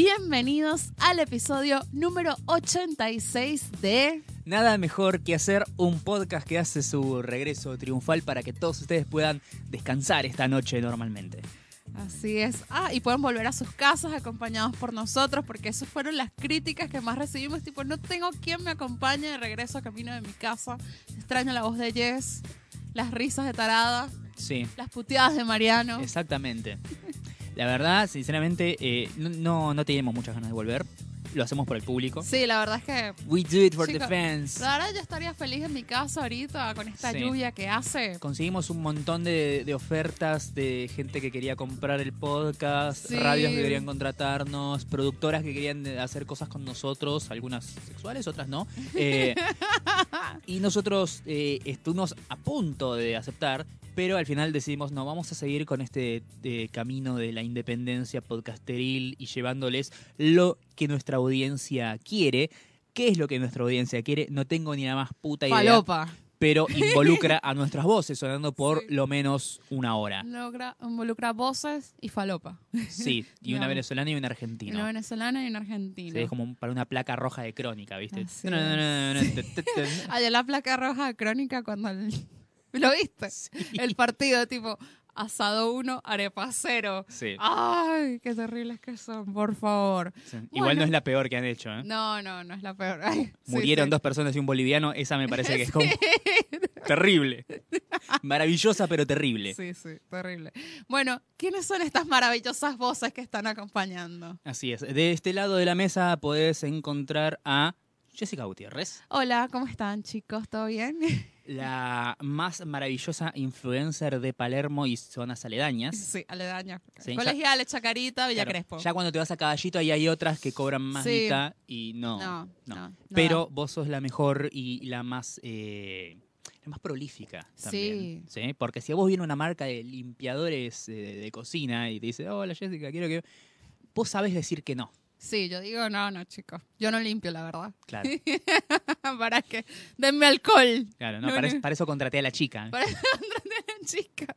Bienvenidos al episodio número 86 de... Nada mejor que hacer un podcast que hace su regreso triunfal para que todos ustedes puedan descansar esta noche normalmente. Así es. Ah, y pueden volver a sus casas acompañados por nosotros, porque esas fueron las críticas que más recibimos. Tipo, no tengo quien me acompañe de regreso a camino de mi casa. Extraño la voz de Jess, las risas de Tarada, Sí, las puteadas de Mariano. exactamente. La verdad, sinceramente, eh, no, no, tenemos muchas ganas de volver. Lo hacemos por el público. Sí, la verdad es que We do it for the Chicos, fans. la verdad yo estaría feliz en mi casa ahorita con esta Sí. lluvia que hace. Conseguimos un montón de, de ofertas de gente que quería comprar el podcast, Sí. radios que querían contratarnos, productoras que querían eh, hacer cosas con nosotros, algunas sexuales, otras no. Eh, y nosotros eh, estuvimos a punto de aceptar, pero al final decidimos, no, vamos a seguir con este eh, camino de la independencia podcasteril y llevándoles lo que nuestra audiencia quiere. ¿Qué es lo que nuestra audiencia quiere? No tengo ni la más puta idea Palopa. pero involucra a nuestras voces sonando por Sí. lo menos una hora. Logra, involucra voces y falopa. Sí, y una venezolana y un Una argentino. venezolana y una argentina. Sí, es como para una placa roja de crónica, ¿viste? No, no, no, no, no, Allá la placa roja de crónica cuando el- ¿Lo viste? El partido tipo asado 1, arepa 0. Sí, Ay, qué terribles que son, por favor. sí. Igual no es la peor que han hecho, ¿eh? No, no, no es la peor. Ay, Murieron sí. dos personas y un boliviano, esa me parece que es como terrible. Maravillosa, pero terrible. Sí, sí, terrible. Bueno, ¿quiénes son estas maravillosas voces que están acompañando? Así es. De este lado de la mesa podés encontrar a Jessica Gutiérrez, Hola, ¿cómo están chicos? ¿Todo bien? La más maravillosa influencer de Palermo y zonas aledañas. Sí, aledaña. Sí, ya- Colegiales, Chacarita, Villa Claro, Crespo. Ya cuando te vas a Caballito ahí hay otras que cobran más Sí. y no. no, no. no, no. Pero vos sos la mejor y la más eh, la más prolífica también. Sí. Porque si a vos viene una marca de limpiadores eh, de cocina y te dice, hola Jessica, quiero que. Vos sabés decir que no. Sí, yo digo, no, no, chicos. Yo no limpio, la verdad. Claro. para que denme alcohol. Claro, no, No, para, no. eso, para eso contraté a la chica. Para chica.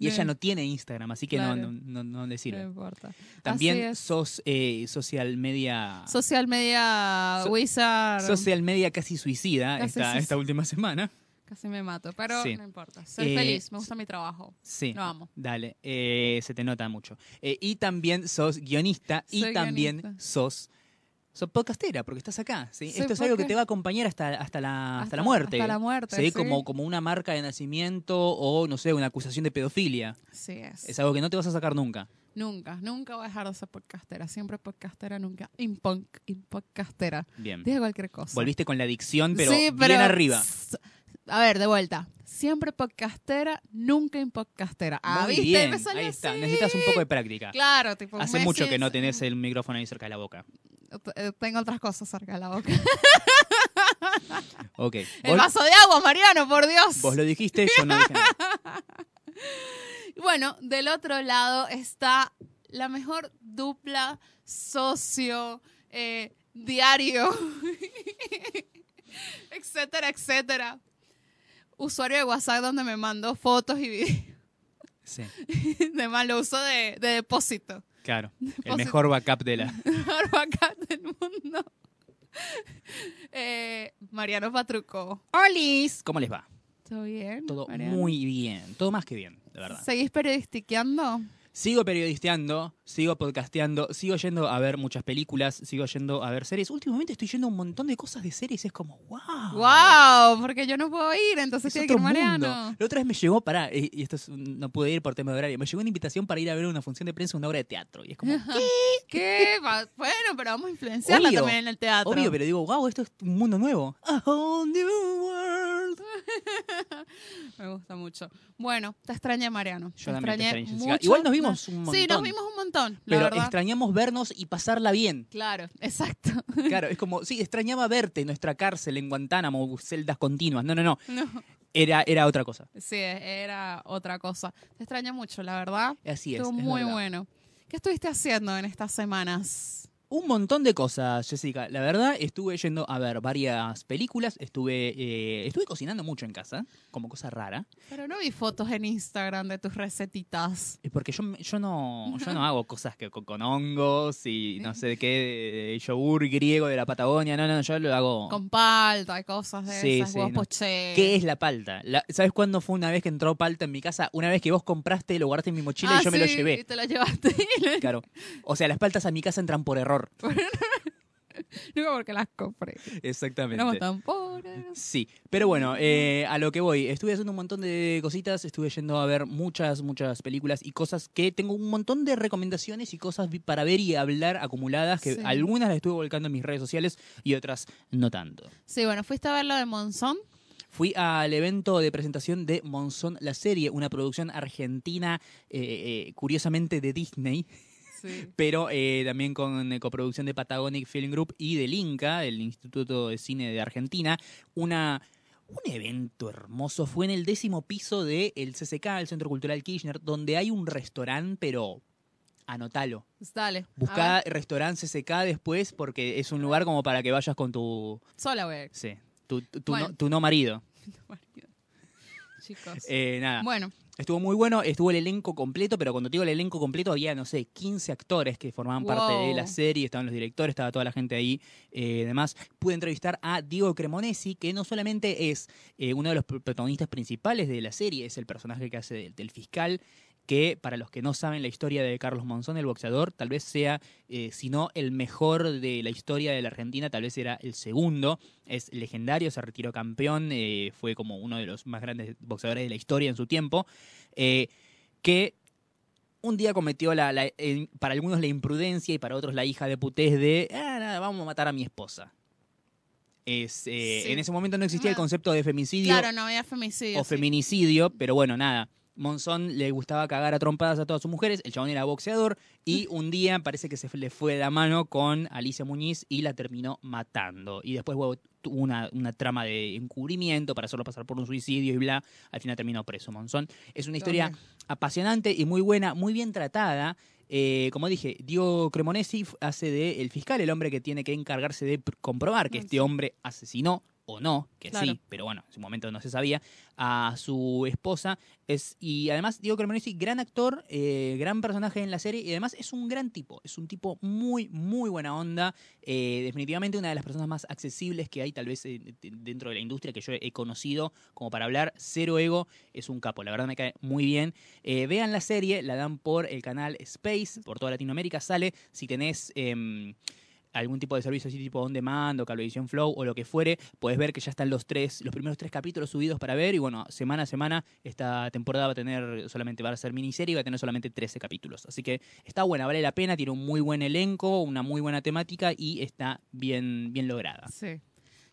Y ella no. tiene Instagram, así que Claro. no, no, no le sirve. No importa. También sos eh, social media. Social media So- wizard. Social media casi suicida Casi esta, suicida. esta última semana. Casi me mato, pero Sí. no importa. Soy Eh, feliz, me gusta mi trabajo. Sí. Lo amo. Dale, eh, se te nota mucho. Eh, y también sos guionista y también guionista. sos, sos podcastera, porque estás acá. Esto es algo que te va a acompañar hasta, hasta, la, hasta, Hasta- la muerte. hasta la muerte, ¿sí? sí. Como, como una marca de nacimiento o, no sé, una acusación de pedofilia. Sí es. Es algo que no te vas a sacar nunca. Nunca, nunca voy a dejar de ser podcastera. Siempre podcastera, nunca impon- impodcastera. Bien. Dije cualquier cosa. Volviste con la adicción, pero, Sí, bien arriba. A ver, de vuelta. Siempre podcastera, nunca impodcastera. Ah, Muy ¿viste? bien, Me salió ahí está. Necesitas un poco de práctica. Claro, tipo. Hace mucho que no tenés el micrófono ahí cerca de la boca. Eh, Tengo otras cosas cerca de la boca. Ok. El Vos, vaso de agua, Mariano, por Dios. vos lo dijiste, yo no dije nada. Bueno, del otro lado está la mejor dupla socio, eh, diario, etcétera, etcétera. Usuario de WhatsApp donde me mandó fotos y videos. Sí, De malo uso de, de depósito. claro. El mejor backup de la... Mejor bacán del mundo. Eh, Mariano Patruco. ¡Olis! ¿Cómo les va? ¿Todo bien? Todo Mariano? muy bien, todo más que bien, de verdad. ¿Seguís periodistiqueando? Sigo periodisteando, sigo podcasteando, sigo yendo a ver muchas películas, sigo yendo a ver series. Últimamente estoy yendo a un montón de cosas de series, es como, wow. ¡Wow! Porque yo no puedo ir, entonces Es tiene que ir mundo. Mariano. La otra vez me llegó, pará, y esto es no pude ir por tema de horario, me llegó una invitación para ir a ver una función de prensa, una obra de teatro. Y es como, ¿Qué? Va- Bueno, pero vamos a influenciarla Obvio, también en el teatro. obvio, pero digo, wow, esto es un mundo nuevo. A whole new world. Me gusta mucho. Bueno, te extrañé, Mariano. Yo te también te extrañé Jessica. mucho. Igual nos vimos un Sí, nos montón. vimos un montón, la Pero verdad. extrañamos vernos y pasarla bien. Claro, exacto. Claro, es como, sí, extrañaba verte en nuestra cárcel en Guantánamo, celdas continuas. No, no, no. No, Era, era otra cosa. sí, era otra cosa. Te extrañé mucho, la verdad. Así es. Estuvo es muy verdad. bueno. ¿Qué estuviste haciendo en estas semanas? Un montón de cosas, Jessica. La verdad, estuve yendo a ver varias películas, estuve, eh, estuve cocinando mucho en casa, como cosa rara. Pero no vi fotos en Instagram de tus recetitas. Es Porque yo, yo, no, yo no hago cosas que con, con hongos y no sé qué, de yogur griego de la Patagonia. No, no, yo lo hago. Con palta y cosas de Sí, esas, sí, no. ¿Qué es la palta? La- ¿Sabes cuándo fue una vez que entró palta en mi casa? Una vez que vos compraste, lo guardaste en mi mochila Ah, y yo me lo llevé. Y te lo llevaste. Claro. O sea, las paltas a mi casa entran por error. no porque las compré. Exactamente. Éramos tan pobres. Sí, pero bueno, eh, a lo que voy, estuve haciendo un montón de cositas, estuve yendo a ver muchas, muchas películas y cosas que tengo un montón de recomendaciones y cosas para ver y hablar acumuladas, que Sí. algunas las estuve volcando en mis redes sociales y otras no tanto. Sí, bueno, fuiste a ver lo de Monzón. Fui al evento de presentación de Monzón la serie, una producción argentina, eh, eh, curiosamente de Disney, Sí. pero eh, también con eh, coproducción de Patagonic Film Group y del INCA, el Instituto de Cine de Argentina, una un evento hermoso. Fue en el décimo piso del CCK, el Centro Cultural Kirchner, donde hay un restaurante, pero anotalo. Pues dale. Buscá restaurante CCK después porque es un lugar como para que vayas con tu, Sola, güey. sí, tu, tu- tu Bueno. no, tu no marido. Chicos. Eh, nada. Bueno, Estuvo muy bueno, estuvo el elenco completo, pero cuando te digo el elenco completo había, no sé, 15 actores que formaban parte de la serie, estaban los directores, estaba toda la gente ahí. Eh, además, pude entrevistar a Diego Cremonesi, que no solamente es eh, uno de los pr- protagonistas principales de la serie, es el personaje que hace del, del fiscal, que para los que no saben la historia de Carlos Monzón, el boxeador, tal vez sea, eh, si no el mejor de la historia de la Argentina, tal vez era el segundo. Es legendario, se retiró campeón, eh, fue como uno de los más grandes boxeadores de la historia en su tiempo. eh, que un día cometió la, para algunos la imprudencia y para otros la hija de putés de, ah, nada, vamos a matar a mi esposa. Es, eh, Sí. En ese momento no existía el concepto de femicidio claro, no había femicidio. o sí. feminicidio, pero bueno, nada. Monzón le gustaba cagar a trompadas a todas sus mujeres, el chabón era boxeador y un día parece que se le fue de la mano con Alicia Muñiz y la terminó matando. Y después hubo tuvo una, una trama de encubrimiento para hacerlo pasar por un suicidio y bla. Al final terminó preso Monzón. Es una historia apasionante y muy buena, muy bien tratada. Eh, como dije, Diego Cremonesi hace de el fiscal, el hombre que tiene que encargarse de pr- comprobar que Ah, este hombre asesinó o no, que Claro. sí, pero bueno, en su momento no se sabía, a su esposa. Es, y además, Diego Cremonesi, gran actor, eh, gran personaje en la serie, y además es un gran tipo, es un tipo muy, muy buena onda, eh, definitivamente una de las personas más accesibles que hay tal vez eh, de- dentro de la industria que yo he conocido, como para hablar, cero ego, es un capo, la verdad me cae muy bien. Vean la serie, la dan por el canal Space, por toda Latinoamérica, sale, si tenés... algún tipo de servicio así tipo on demand o Cablevisión Flow o lo que fuere, puedes ver que ya están los tres, los primeros tres capítulos subidos para ver y bueno, semana a semana esta temporada va a tener solamente, va a ser miniserie y va a tener solamente 13 capítulos. Así que está buena, vale la pena, tiene un muy buen elenco, una muy buena temática y está bien, bien lograda. Sí.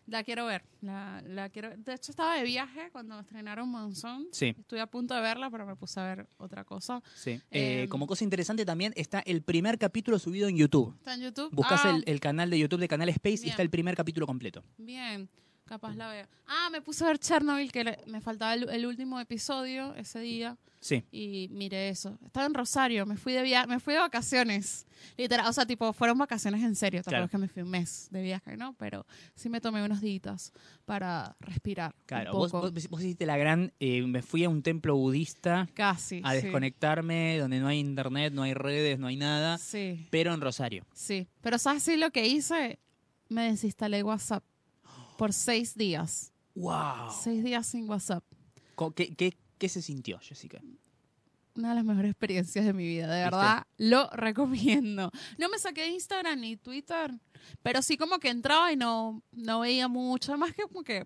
La quiero ver. La, la quiero... De hecho, estaba de viaje cuando estrenaron Monzón. Sí, Estuve a punto de verla, pero me puse a ver otra cosa. sí. Eh, Em. como cosa interesante también está el primer capítulo subido en YouTube. ¿Está en YouTube? Buscas Ah, el, el canal de YouTube de Canal Space y está el primer capítulo completo. Bien, capaz la veo. Ah, me puse a ver Chernobyl, que le- me faltaba el, el último episodio ese día. Sí. Y miré eso. Estaba en Rosario, me fui de via me fui de vacaciones. Literal, o sea, tipo, fueron vacaciones en serio. Tampoco Claro. es que me fui un mes de viaje, ¿no? Pero sí me tomé unos días para respirar. Claro, un vos, poco. vos, vos hiciste la gran. eh, me fui a un templo budista Casi. a sí. desconectarme, donde no hay internet, no hay redes, no hay nada, Sí, pero en Rosario. sí. Pero ¿sabes sí lo que hice? Me desinstalé WhatsApp por seis días. ¡Wow! Seis días sin WhatsApp. ¿Qué, qué, qué se sintió, Jessica? una de las mejores experiencias de mi vida, de ¿Viste? verdad, lo recomiendo. No me saqué de Instagram ni Twitter, pero sí como que entraba y no, no veía mucho, además que como que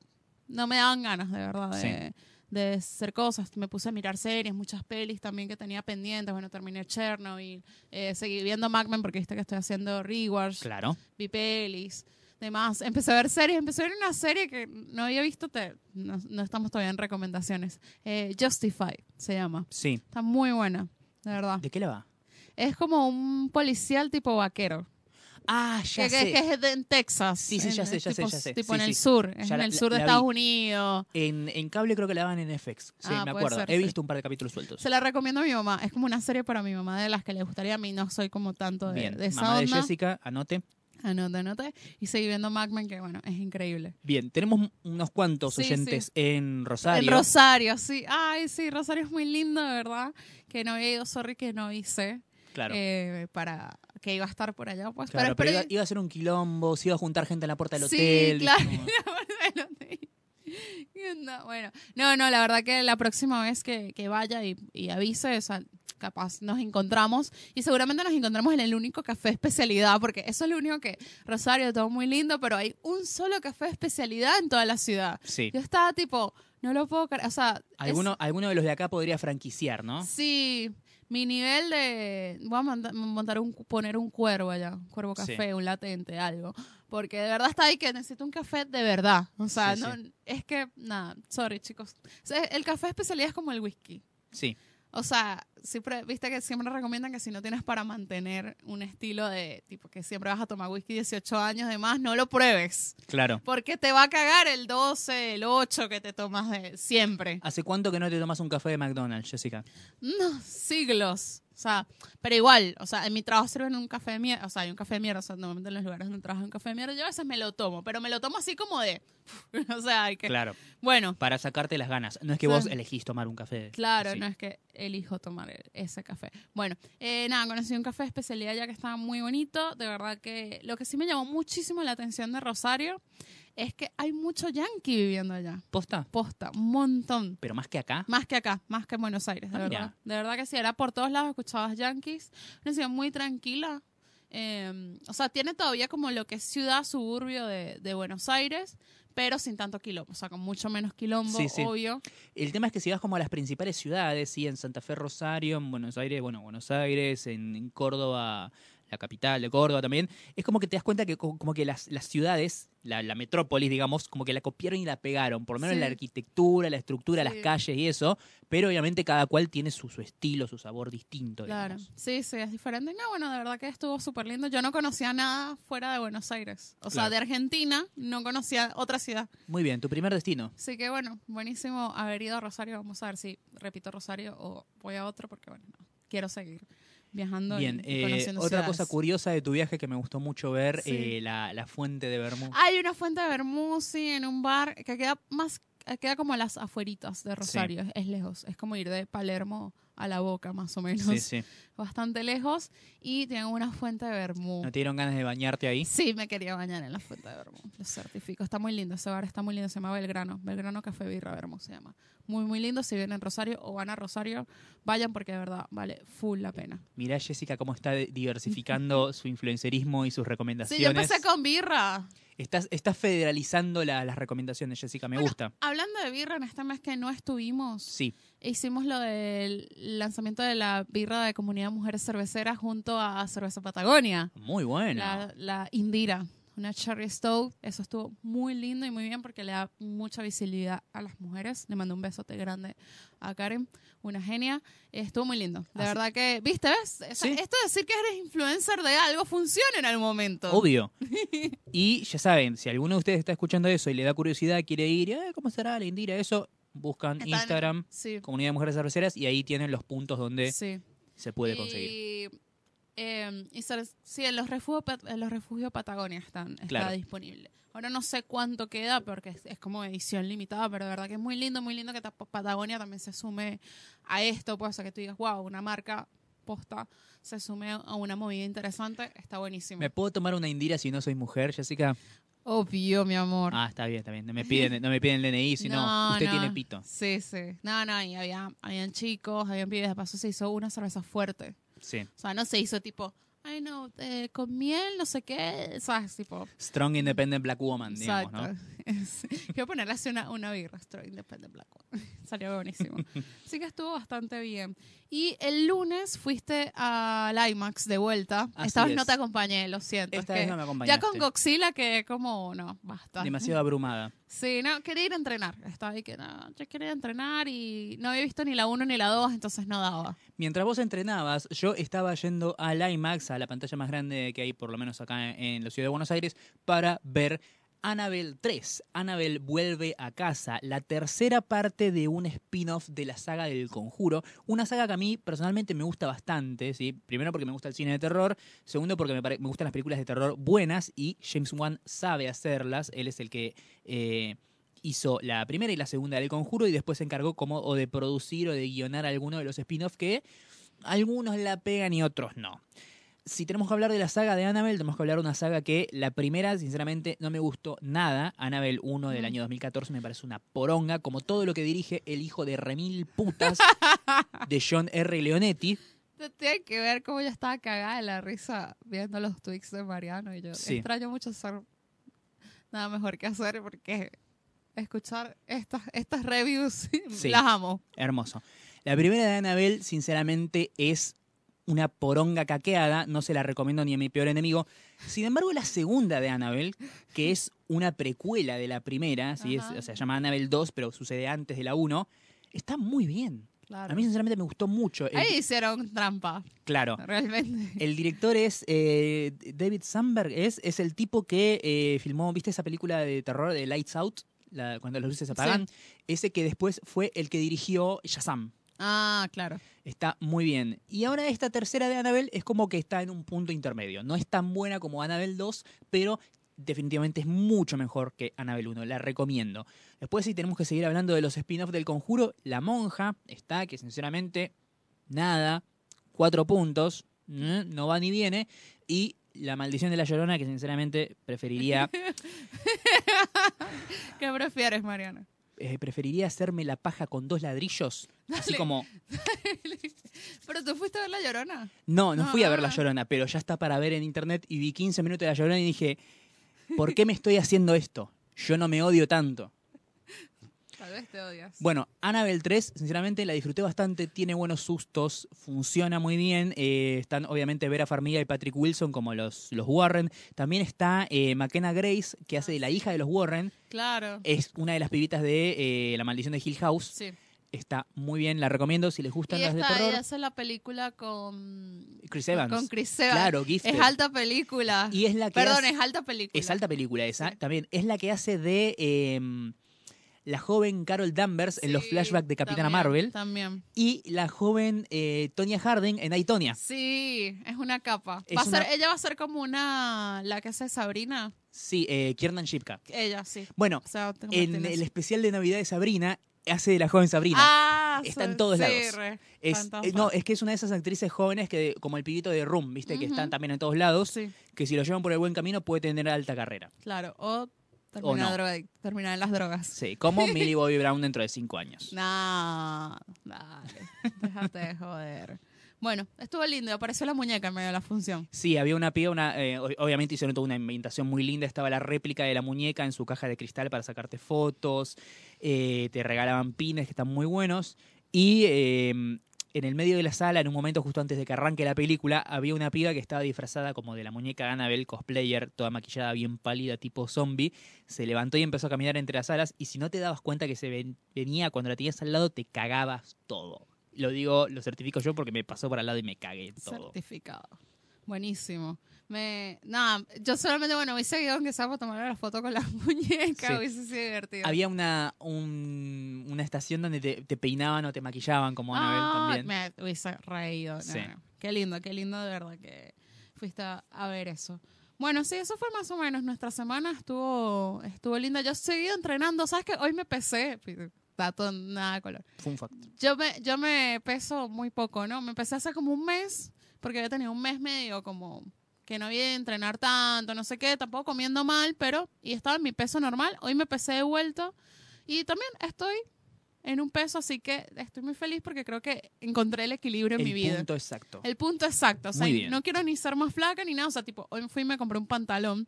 no me daban ganas, de verdad, de, de hacer cosas. Me puse a mirar series, muchas pelis también que tenía pendientes, bueno, terminé Chernobyl, eh, seguí viendo Mad Men porque viste que estoy haciendo rewatch, Claro. vi pelis, demás. Empecé a ver series, empecé a ver una serie que no había visto, te, no, no estamos todavía en recomendaciones, eh, Justify se llama. Sí. Está muy buena, de verdad. ¿De qué la va? Es como un policial tipo vaquero. Ah, ya que, sé. que es de- en Texas. Sí, sí, en- ya sé, es ya sé, tipo, ya sé. Tipo Sí, en el sí. sur, es en la- el sur de Estados vi. Unidos. En, en cable creo que la daban en FX. Sí, Ah, me acuerdo. ser, He sí. visto un par de capítulos sueltos. Se la recomiendo a mi mamá. Es como una serie para mi mamá de las que le gustaría. A mí no soy como tanto de, Bien, de esa mamá de onda. Jessica, anote. Anote, anote. Y seguí viendo Mad Men, que bueno, es increíble. Bien, tenemos unos cuantos Sí, oyentes en Rosario. En Rosario, sí. Ay, sí, Rosario es muy lindo, de verdad. Que no había ido, sorry, que no avisé. Claro. eh, para que iba a estar por allá. Pues, Claro, pero, pero, iba, iba a ser un quilombo, se iba a juntar gente en la puerta del Sí, hotel. claro. como- no, bueno, no, no, la verdad que la próxima vez que, que vaya y, y avise, o sea, capaz nos encontramos y seguramente nos encontramos en el único café especialidad, porque eso es lo único que Rosario, todo muy lindo, pero hay un solo café especialidad en toda la ciudad. Sí. Yo estaba tipo, no lo puedo creer, o sea, es- Alguno, alguno de los de acá podría franquiciar, ¿no? Sí, mi nivel de. Voy a montar un, poner un cuervo allá, un cuervo Sí. café, un latente, algo. Porque de verdad está ahí que necesito un café de verdad. O sea, Sí, no, es que, nada, sorry chicos. O sea, el café especialidad es como el whisky. Sí. O sea, siempre, viste que siempre recomiendan que si no tienes para mantener un estilo de tipo que siempre vas a tomar whisky 18 años de más, no lo pruebes. Claro. Porque te va a cagar el 12, el 8 que te tomas de siempre. ¿Hace cuánto que no te tomas un café de McDonald's, Jessica? No, siglos. O sea, pero igual, o sea, en mi trabajo sirven un café de mierda, o sea, hay un café de mierda, o sea, normalmente en los lugares donde trabajo hay un café de mierda, yo a veces me lo tomo, pero me lo tomo así como de, o sea, hay que, Claro. bueno, Para sacarte las ganas. No es que vos elegís tomar un café. claro, así. no es que elijo tomar e- ese café. Bueno, eh, nada, conocí un café de especialidad ya que estaba muy bonito, de verdad que lo que sí me llamó muchísimo la atención de Rosario es que hay mucho yankee viviendo allá, ¿Posta? posta, un montón. Pero más que acá. Más que acá, más que en Buenos Aires, de Ah, verdad. mira. De verdad que sí, era por todos lados, escuchabas Yankees. Una ciudad muy tranquila. eh, o sea, tiene todavía como lo que es ciudad, suburbio de, de Buenos Aires, pero sin tanto quilombo, o sea, con mucho menos quilombo, Sí, sí. obvio. El tema es que si vas como a las principales ciudades, sí, en Santa Fe, Rosario, en Buenos Aires, bueno, Buenos Aires, en, en Córdoba, la capital de Córdoba también, es como que te das cuenta que co- como que las, las ciudades, la, la metrópolis, digamos, como que la copiaron y la pegaron, por lo menos Sí. la arquitectura, la estructura, las calles y eso, pero obviamente cada cual tiene su, su estilo, su sabor distinto. Claro. digamos. Sí, sí, es diferente. No, bueno, de verdad que estuvo súper lindo. Yo no conocía nada fuera de Buenos Aires. O sea, de Argentina no conocía otra ciudad. Muy bien, tu primer destino. Así que bueno, buenísimo haber ido a Rosario. Vamos a ver si repito Rosario o voy a otro, porque bueno, no, quiero seguir viajando. Bien, y, eh, otra ciudades. cosa curiosa de tu viaje que me gustó mucho ver, Sí. eh, la, la fuente de Bermú. Hay una fuente de Bermú, sí, en un bar que queda más, queda como a las afueritas de Rosario, es lejos, es como ir de Palermo a la boca más o menos, sí, sí. bastante lejos, y tienen una fuente de Bermú. ¿No te dieron ganas de bañarte ahí? Sí, me quería bañar en la fuente de Bermú, lo certifico, está muy lindo, ese bar está muy lindo, se llama Belgrano, Belgrano Café Birra Bermú se llama. Muy, muy lindo, si vienen a Rosario o van a Rosario, vayan porque de verdad vale full la pena. Mirá, Jessica, cómo está diversificando su influencerismo y sus Sí, recomendaciones. yo empecé con birra. Estás, estás federalizando la- las recomendaciones, Jessica, me Bueno, gusta. Hablando de birra, en este mes que no estuvimos, Sí, Hicimos lo del lanzamiento de la birra de Comunidad Mujeres Cerveceras junto a Cerveza Patagonia. muy bueno. La, la Indira, una Cherry Stove. Eso estuvo muy lindo y muy bien porque le da mucha visibilidad a las mujeres. Le mando un besote grande a Karen, una genia. Estuvo muy lindo. De Así- verdad que, ¿viste? ¿Ves? O sea, Sí. Esto de decir que eres influencer de algo funciona en algún momento. Obvio. Y ya saben, si alguno de ustedes está escuchando eso y le da curiosidad, quiere ir, eh, ¿cómo será la Indira? Eso, buscan Están- Instagram, Sí. Comunidad de Mujeres Cerveceras, y ahí tienen los puntos donde Sí. se puede conseguir. Eh, y ser- sí, en los refugios, los Patagonia están, está Claro. disponible. Ahora no sé cuánto queda porque es, es como edición limitada, pero de verdad que es muy lindo, muy lindo que ta- Patagonia también se sume a esto, pues, o sea, que tú digas, wow, una marca posta se sume a una movida interesante, está buenísimo. ¿Me puedo tomar una Indira si no soy mujer, Jessica? Obvio, mi amor. Ah, está bien, está bien. No me piden, no me piden el DNI, sino No, usted no. tiene pito. Sí, sí. No, no, y había, habían chicos, habían pibes, de paso se hizo una cerveza fuerte. Sí. O sea, no se hizo tipo, ay no, eh, con miel, no sé qué, ¿sabes? Tipo, Strong Independent Black Woman, digamos, exacto. ¿no? Sí. Quiero ponerle así una, una birra, Story Independent Black One. Salió buenísimo. Así que estuvo bastante bien. Y el lunes fuiste al IMAX de vuelta. Así Esta vez es. no te acompañé, lo siento. Esta es vez que no me ya acompañaste. con Godzilla que como, no, basta. Demasiado abrumada. Sí, no, quería ir a entrenar. Estaba ahí que no, yo quería entrenar y no había visto ni la 1 ni la 2, entonces no daba. Mientras vos entrenabas, yo estaba yendo al IMAX, a la pantalla más grande que hay por lo menos acá en la ciudad de Buenos Aires, para ver Annabelle 3. Annabelle vuelve a casa, la tercera parte de un spin-off de la saga del conjuro. Una saga que a mí personalmente me gusta bastante, ¿sí? Primero porque me gusta el cine de terror, segundo porque me, me gustan las películas de terror buenas y James Wan sabe hacerlas. Él es el que... eh, hizo la primera y la segunda del conjuro y después se encargó como de producir o de guionar alguno de los spin-offs que algunos la pegan y otros no. Si tenemos que hablar de la saga de Annabelle, tenemos que hablar de una saga que la primera, sinceramente, no me gustó nada. Annabelle 1 del año 2014 me parece una poronga, como todo lo que dirige el hijo de remil putas de John R. Leonetti. Tiene que ver cómo yo estaba cagada de la risa viendo los tweets de Mariano y yo Sí. extraño mucho hacer nada mejor que hacer porque escuchar estas, estas reviews Sí. las amo. Hermoso. La primera de Annabelle, sinceramente, es una poronga caqueada. No se la recomiendo ni a mi peor enemigo. Sin embargo, la segunda de Annabelle, que es una precuela de la primera, ¿sí? Es- o sea, se llama Annabelle 2, pero sucede antes de la 1, está muy bien. Claro. A mí, sinceramente, me gustó mucho. El- Ahí hicieron trampa, claro. realmente. El director es eh, David Sandberg, es, es el tipo que eh, filmó, ¿viste esa película de terror de Lights Out? La- cuando las luces se apagan. Ese que después fue el que dirigió Shazam. Ah, claro. Está muy bien. Y ahora esta tercera de Annabelle es como que está en un punto intermedio. No es tan buena como Annabelle 2, pero definitivamente es mucho mejor que Annabelle 1. La recomiendo. Después si tenemos que seguir hablando de los spin-offs del conjuro, La Monja está, que sinceramente, nada. Cuatro puntos. ¿eh? No va ni viene. Y La Maldición de la Llorona, que sinceramente preferiría, ¿Qué prefieres, Mariano? Eh, preferiría hacerme la paja con dos ladrillos. Así Dale. como... Pero tú fuiste a ver La Llorona. No, no fui a ver La. Llorona, pero ya está para ver en internet y vi 15 minutos de La Llorona y dije, ¿por qué me estoy haciendo esto? Yo no me odio tanto. Tal vez te odias. Bueno, Annabelle 3, sinceramente la disfruté bastante, tiene buenos sustos, funciona muy bien. eh, están obviamente Vera Farmiga y Patrick Wilson como los, los Warren. También está eh, McKenna Grace, que hace de la hija de los Warren. Claro. Es una de las pibitas de eh, La Maldición de Hill House. Sí. Está muy bien, la recomiendo si les gustan Y las de terror. ella hace la película con... Chris Evans. Con Chris Evans. Claro, Gifted. Es alta película. Y es la que Perdón, hace- es alta película. Es alta película esa, Sí. también. Es la que hace de eh, la joven Carol Danvers en los flashbacks de Capitana también, Marvel También. y la joven eh, Tonya Harding en Aitonia. Sí, es una capa. Es Va a ser, ella va a ser como una... La que hace Sabrina. Sí, eh, Kiernan Shipka. Ella, sí. Bueno, O sea, te en el especial de Navidad de Sabrina hace de la joven Sabrina. Ah, Está en todos sí, lados. re. es, eh, no, es que es una de esas actrices jóvenes que, como el pibito de Room, viste, que están también en todos lados, Sí, que si lo llevan por el buen camino puede tener alta carrera. claro. O terminar, no. droga- terminar en las drogas. Sí, como Millie Bobby Brown dentro de cinco años. No, dale. Déjate de joder. Bueno, estuvo lindo. Apareció la muñeca en medio de la función. Sí, había una piba, una, eh, obviamente hicieron toda una inventación muy linda. Estaba la réplica de la muñeca en su caja de cristal para sacarte fotos. eh, te regalaban pines que están muy buenos. Y eh, en el medio de la sala, en un momento justo antes de que arranque la película, había una piba que estaba disfrazada como de la muñeca Annabelle, cosplayer, toda maquillada, bien pálida, tipo zombie. Se levantó y empezó a caminar entre las salas. Y si no te dabas cuenta que se ven- venía cuando la tenías al lado, te cagabas todo. Lo digo, lo certifico yo porque me pasó por al lado y me cagué todo. Certificado. Buenísimo. Me, nada, yo solamente, bueno, hubiese ido aunque sea para tomar la foto con la muñeca, Sí. hubiese sido divertido. Había una, un- una estación donde te, te peinaban o te maquillaban como Annabelle Ah, también. Me hubiese reído. no, Sí. no. Qué lindo, qué lindo de verdad que fuiste a, a ver eso. Bueno, sí, eso fue más o menos. Nuestra semana estuvo, estuvo linda. Yo he seguido entrenando. ¿Sabes qué? Hoy me pesé. Dato nada de color. Fun fact. Yo me, yo me peso muy poco, ¿no? Me empecé hace como un mes, porque había tenido un mes medio como que no había de entrenar tanto, no sé qué, tampoco comiendo mal, pero, y estaba en mi peso normal. Hoy me pesé de vuelta y también estoy en un peso, así que estoy muy feliz porque creo que encontré el equilibrio en el mi vida. punto exacto. El punto exacto. O sea, no quiero ni ser más flaca ni nada. O sea, tipo, hoy fui y me compré un pantalón.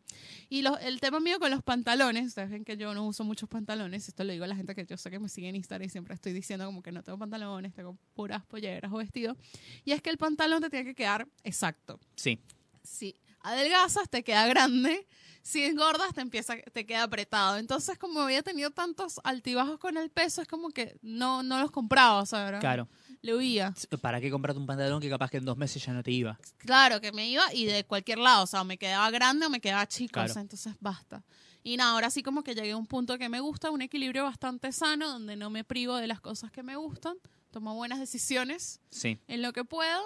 Y lo- el tema mío con los pantalones, ustedes ven que yo no uso muchos pantalones. Esto lo digo a la gente que yo sé que me sigue en Instagram y siempre estoy diciendo como que no tengo pantalones, tengo puras polleras o vestidos. Y es que el pantalón te tiene que quedar exacto. Sí, Si adelgazas, te queda grande. Si engordas, te empieza, te queda apretado. Entonces, como había tenido tantos altibajos con el peso, es como que no, no los compraba, ¿verdad? claro. Le huía. ¿Para qué comprarte un pantalón que capaz que en dos meses ya no te iba? Claro, que me iba y de cualquier lado, o sea, o me quedaba grande o me quedaba chico, Claro. o sea, entonces basta. Y nada, ahora sí como que llegué a un punto que me gusta, un equilibrio bastante sano, donde no me privo de las cosas que me gustan, tomo buenas decisiones Sí. en lo que puedo,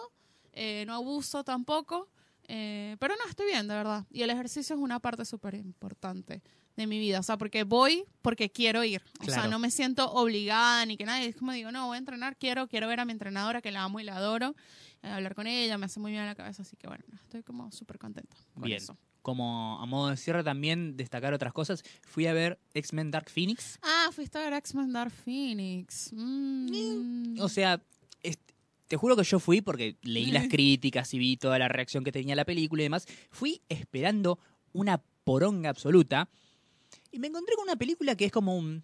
eh, no abuso tampoco, eh, pero no, estoy bien, de verdad. Y el ejercicio es una parte súper importante de mi vida, o sea, porque voy porque quiero ir, o sea, no me siento obligada ni que nadie, es como digo, no, voy a entrenar, quiero, quiero ver a mi entrenadora que la amo y la adoro, eh, hablar con ella, me hace muy bien la cabeza, así que bueno, estoy como súper contenta con Bien. eso. Como a modo de cierre también destacar otras cosas, fui a ver X-Men Dark Phoenix. Ah, fuiste a ver X-Men Dark Phoenix. Mm. O sea, te juro que yo fui porque leí las críticas y vi toda la reacción que tenía la película y demás. Fui esperando una poronga absoluta y me encontré con una película que es como un...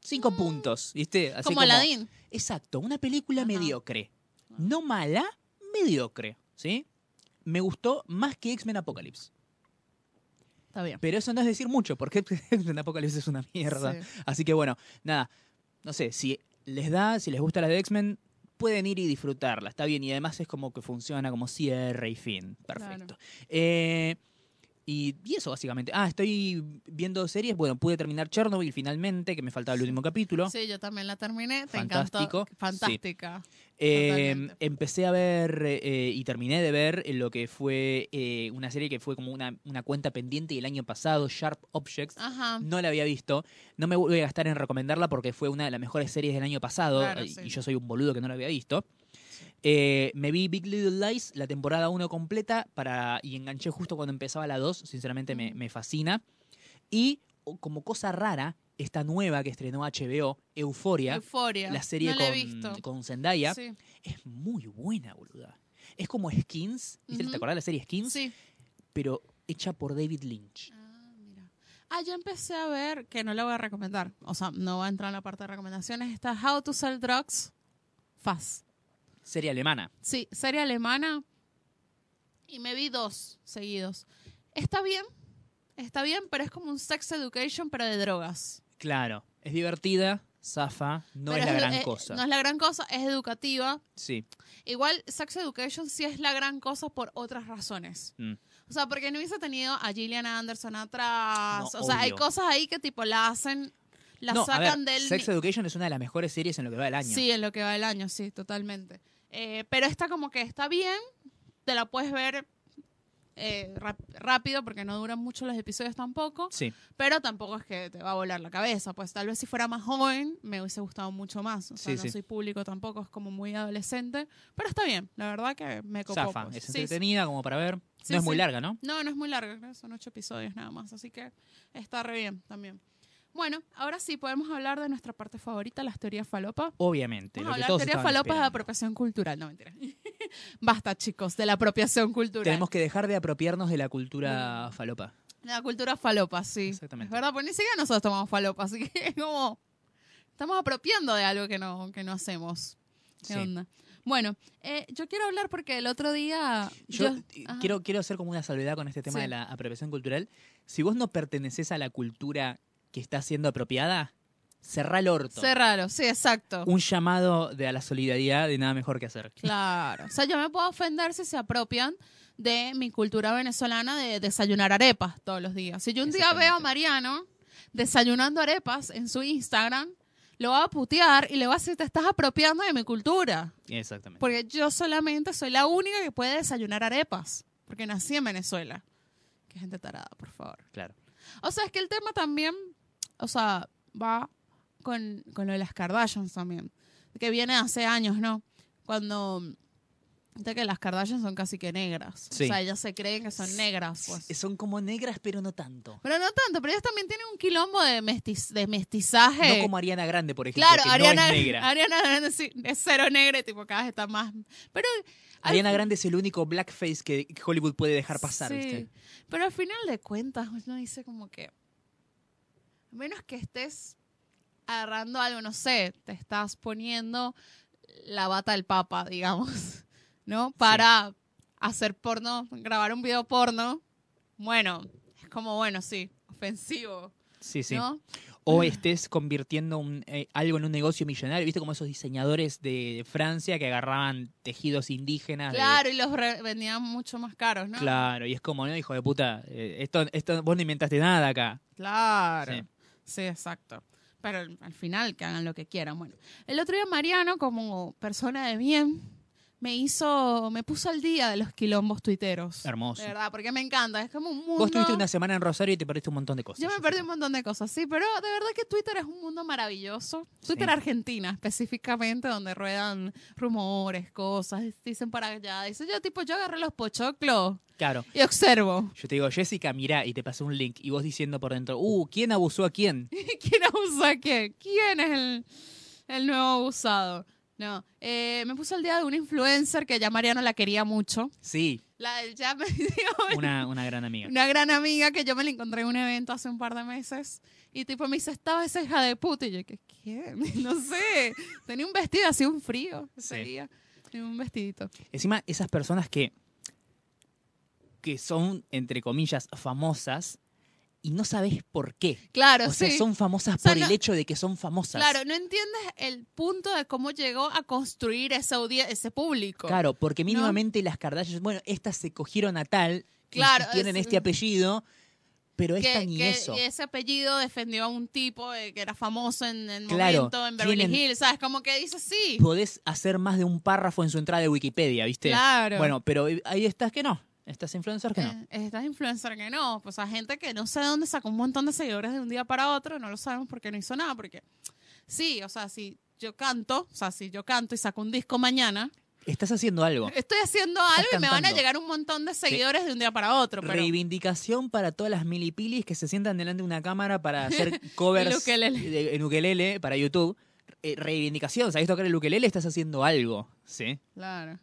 Cinco puntos, ¿viste? Así como Aladdin. Exacto, una película Ajá. mediocre. No mala, mediocre, ¿sí? Me gustó más que X-Men Apocalypse. Está bien. Pero eso no es decir mucho, porque X-Men Apocalypse es una mierda. Sí. Así que bueno, nada, no sé, si les da, si les gusta la de X-Men, pueden ir y disfrutarla, está bien. Y además es como que funciona como cierre y fin. Perfecto. Eh, y, y eso básicamente. Ah, estoy viendo series. Bueno, pude terminar Chernobyl finalmente, que me faltaba el último capítulo. Sí, yo también la terminé. Te Fantástico. encantó. Fantástica. Eh, empecé a ver eh, y terminé de ver lo que fue eh, una serie que fue como una, una cuenta pendiente el año pasado, Sharp Objects. Ajá. No la había visto. No me voy a gastar en recomendarla porque fue una de las mejores series del año pasado Claro, eh, sí. y yo soy un boludo que no la había visto. Eh, me vi Big Little Lies, la temporada 1 completa, para, y enganché justo cuando empezaba la 2. Sinceramente me, me fascina. Y como cosa rara, esta nueva que estrenó HBO, Euforia, la serie no la he con, Zendaya, Sí. es muy buena, boluda. Es como Skins. ¿te acordás de la serie Skins? Sí. Pero hecha por David Lynch. Ah, mira. Ah, yo empecé a ver, que no la voy a recomendar, o sea, no va a entrar en la parte de recomendaciones, está How to Sell Drugs Fast. Serie alemana. Sí, serie alemana. Y me vi dos seguidos. Está bien, está bien, pero es como un sex education, pero de drogas. Claro, es divertida, zafa, no Pero es la gran eh, cosa. No es la gran cosa, es educativa. Sí. Igual, sex education sí es la gran cosa por otras razones. Mm. O sea, porque no hubiese tenido a Gillian Anderson atrás. No, o sea, hay cosas ahí que tipo la hacen, la no, a sacan ver, del... Sex Education es una de las mejores series en lo que va del año. Sí, en lo que va del año, sí, totalmente. Eh, pero esta como que está bien, te la puedes ver eh, rápido porque no duran mucho los episodios tampoco, Sí, pero tampoco es que te va a volar la cabeza. Pues tal vez si fuera más joven me hubiese gustado mucho más. O sea, Sí, no sí. soy público tampoco, es como muy adolescente, pero está bien, la verdad que me copó. zafa. pues. Es entretenida como para ver. No es muy larga, ¿no? No, no es muy larga, son ocho episodios nada más, así que está re bien también. Bueno, ahora sí podemos hablar de nuestra parte favorita, las teorías falopa. Obviamente. Vamos lo a hablar todos teorías falopas de apropiación cultural. No, mentira. Basta, chicos, de la apropiación cultural. Tenemos que dejar de apropiarnos de la cultura falopa. La cultura falopa, sí. Exactamente. Es verdad, pues ni siquiera nosotros tomamos falopa, así que es como... Estamos apropiando de algo que no, que no hacemos. ¿Qué Sí. onda? Bueno, eh, yo quiero hablar porque el otro día... Yo quiero, quiero hacer como una salvedad con este tema Sí. de la apropiación cultural. Si vos no perteneces a la cultura que está siendo apropiada, cerrá el orto. Cerralo, sí, exacto. Un llamado de a la solidaridad de nada mejor que hacer. Claro. O sea, yo me puedo ofender si se apropian de mi cultura venezolana de desayunar arepas todos los días. Si yo un día veo a. Mariano desayunando arepas en su Instagram, lo voy a putear y le voy a decir, te estás apropiando de mi cultura. Exactamente. Porque yo solamente soy la única que puede desayunar arepas. Porque nací en Venezuela. Qué gente tarada, por favor. Claro. O sea, es que el tema también, o sea, va con, con lo de las Kardashians también. Que viene hace años, ¿no? Cuando que las Kardashian son casi que negras. Sí. O sea, ellas se creen que son negras, pues. Son como negras, pero no tanto. Pero no tanto, pero ellas también tienen un quilombo de, mestiz- de mestizaje. No como Ariana Grande, por ejemplo, claro, que Ariana, no es negra. Ariana Grande sí, es cero negra tipo cada vez está más. Pero al Ariana Grande es el único blackface que Hollywood puede dejar pasar, Sí, ¿viste? Pero al final de cuentas, uno dice como que. Menos que estés agarrando algo, no sé, te estás poniendo la bata del papa, digamos, ¿no? Para hacer porno, grabar un video porno. Bueno, es como, bueno, sí, ofensivo, Sí, sí. ¿no? O estés convirtiendo un, eh, algo en un negocio millonario, ¿viste? Como esos diseñadores de Francia que agarraban tejidos indígenas. de- Claro, y los vendían mucho más caros, ¿no? Claro, y es como, ¿no? Hijo de puta, eh, esto, esto, vos no inventaste nada acá. Claro. Sí. Sí. exacto. Pero al- al final que hagan lo que quieran. Bueno, el otro día Mariano, como persona de bien, me hizo, me puso al día de los quilombos tuiteros. Hermoso. De verdad, porque me encanta. Es como un mundo. Vos tuviste una semana en Rosario y te perdiste un montón de cosas. Yo me perdí un montón de cosas, sí, pero de verdad que Twitter es un mundo maravilloso. Twitter Sí. Argentina, específicamente, donde ruedan rumores, cosas, dicen para allá. Dice yo, tipo, yo agarré los pochoclos Claro. y observo. Yo te digo, Jessica, mirá, y te pasé un link, y vos diciendo por dentro, uh, ¿quién abusó a quién? ¿Quién abusa a quién? ¿Quién es el, el nuevo abusado? No, eh, me puse al día de una influencer que ya Mariano la quería mucho. Sí, La, ya me dio una, una gran amiga. una gran amiga que yo me la encontré en un evento hace un par de meses. Y tipo me dice, estaba esa hija de puta. Y yo, ¿qué? ¿Quién? No sé. Tenía un vestido así, un frío ese Sí. día. Tenía un vestidito. Encima, esas personas que, que son, entre comillas, famosas y no sabes por qué. Claro, O sea, sí. son famosas O sea, por no- el hecho de que son famosas. Claro, no entiendes el punto de cómo llegó a construir esa ese público. Claro, porque mínimamente las Kardashian, bueno, estas se cogieron a tal y- Claro, y tienen es- este apellido, pero esta que, ni que eso. ese apellido defendió a un tipo eh, que era famoso en el Claro, momento en Beverly tienen- Hills, ¿sabes? Como que dice sí. Podés hacer más de un párrafo en su entrada de Wikipedia, ¿viste? Claro. Bueno, pero hay estas que no. Estas influencers que no. Eh, Estas influencers que no, pues a gente que no sé de dónde sacó un montón de seguidores de un día para otro, no lo sabemos porque no hizo nada, porque sí, o sea, si yo canto, o sea, si yo canto y saco un disco mañana, Estás haciendo algo. estoy haciendo algo y me van a llegar un montón de seguidores de un día para otro, pero Reivindicación para todas las milipilis que se sientan delante de una cámara para hacer covers ukelele. de- en ukelele para YouTube. Eh, reivindicación, ¿sabés tocar el ukelele? Estás haciendo algo, ¿sí? Claro.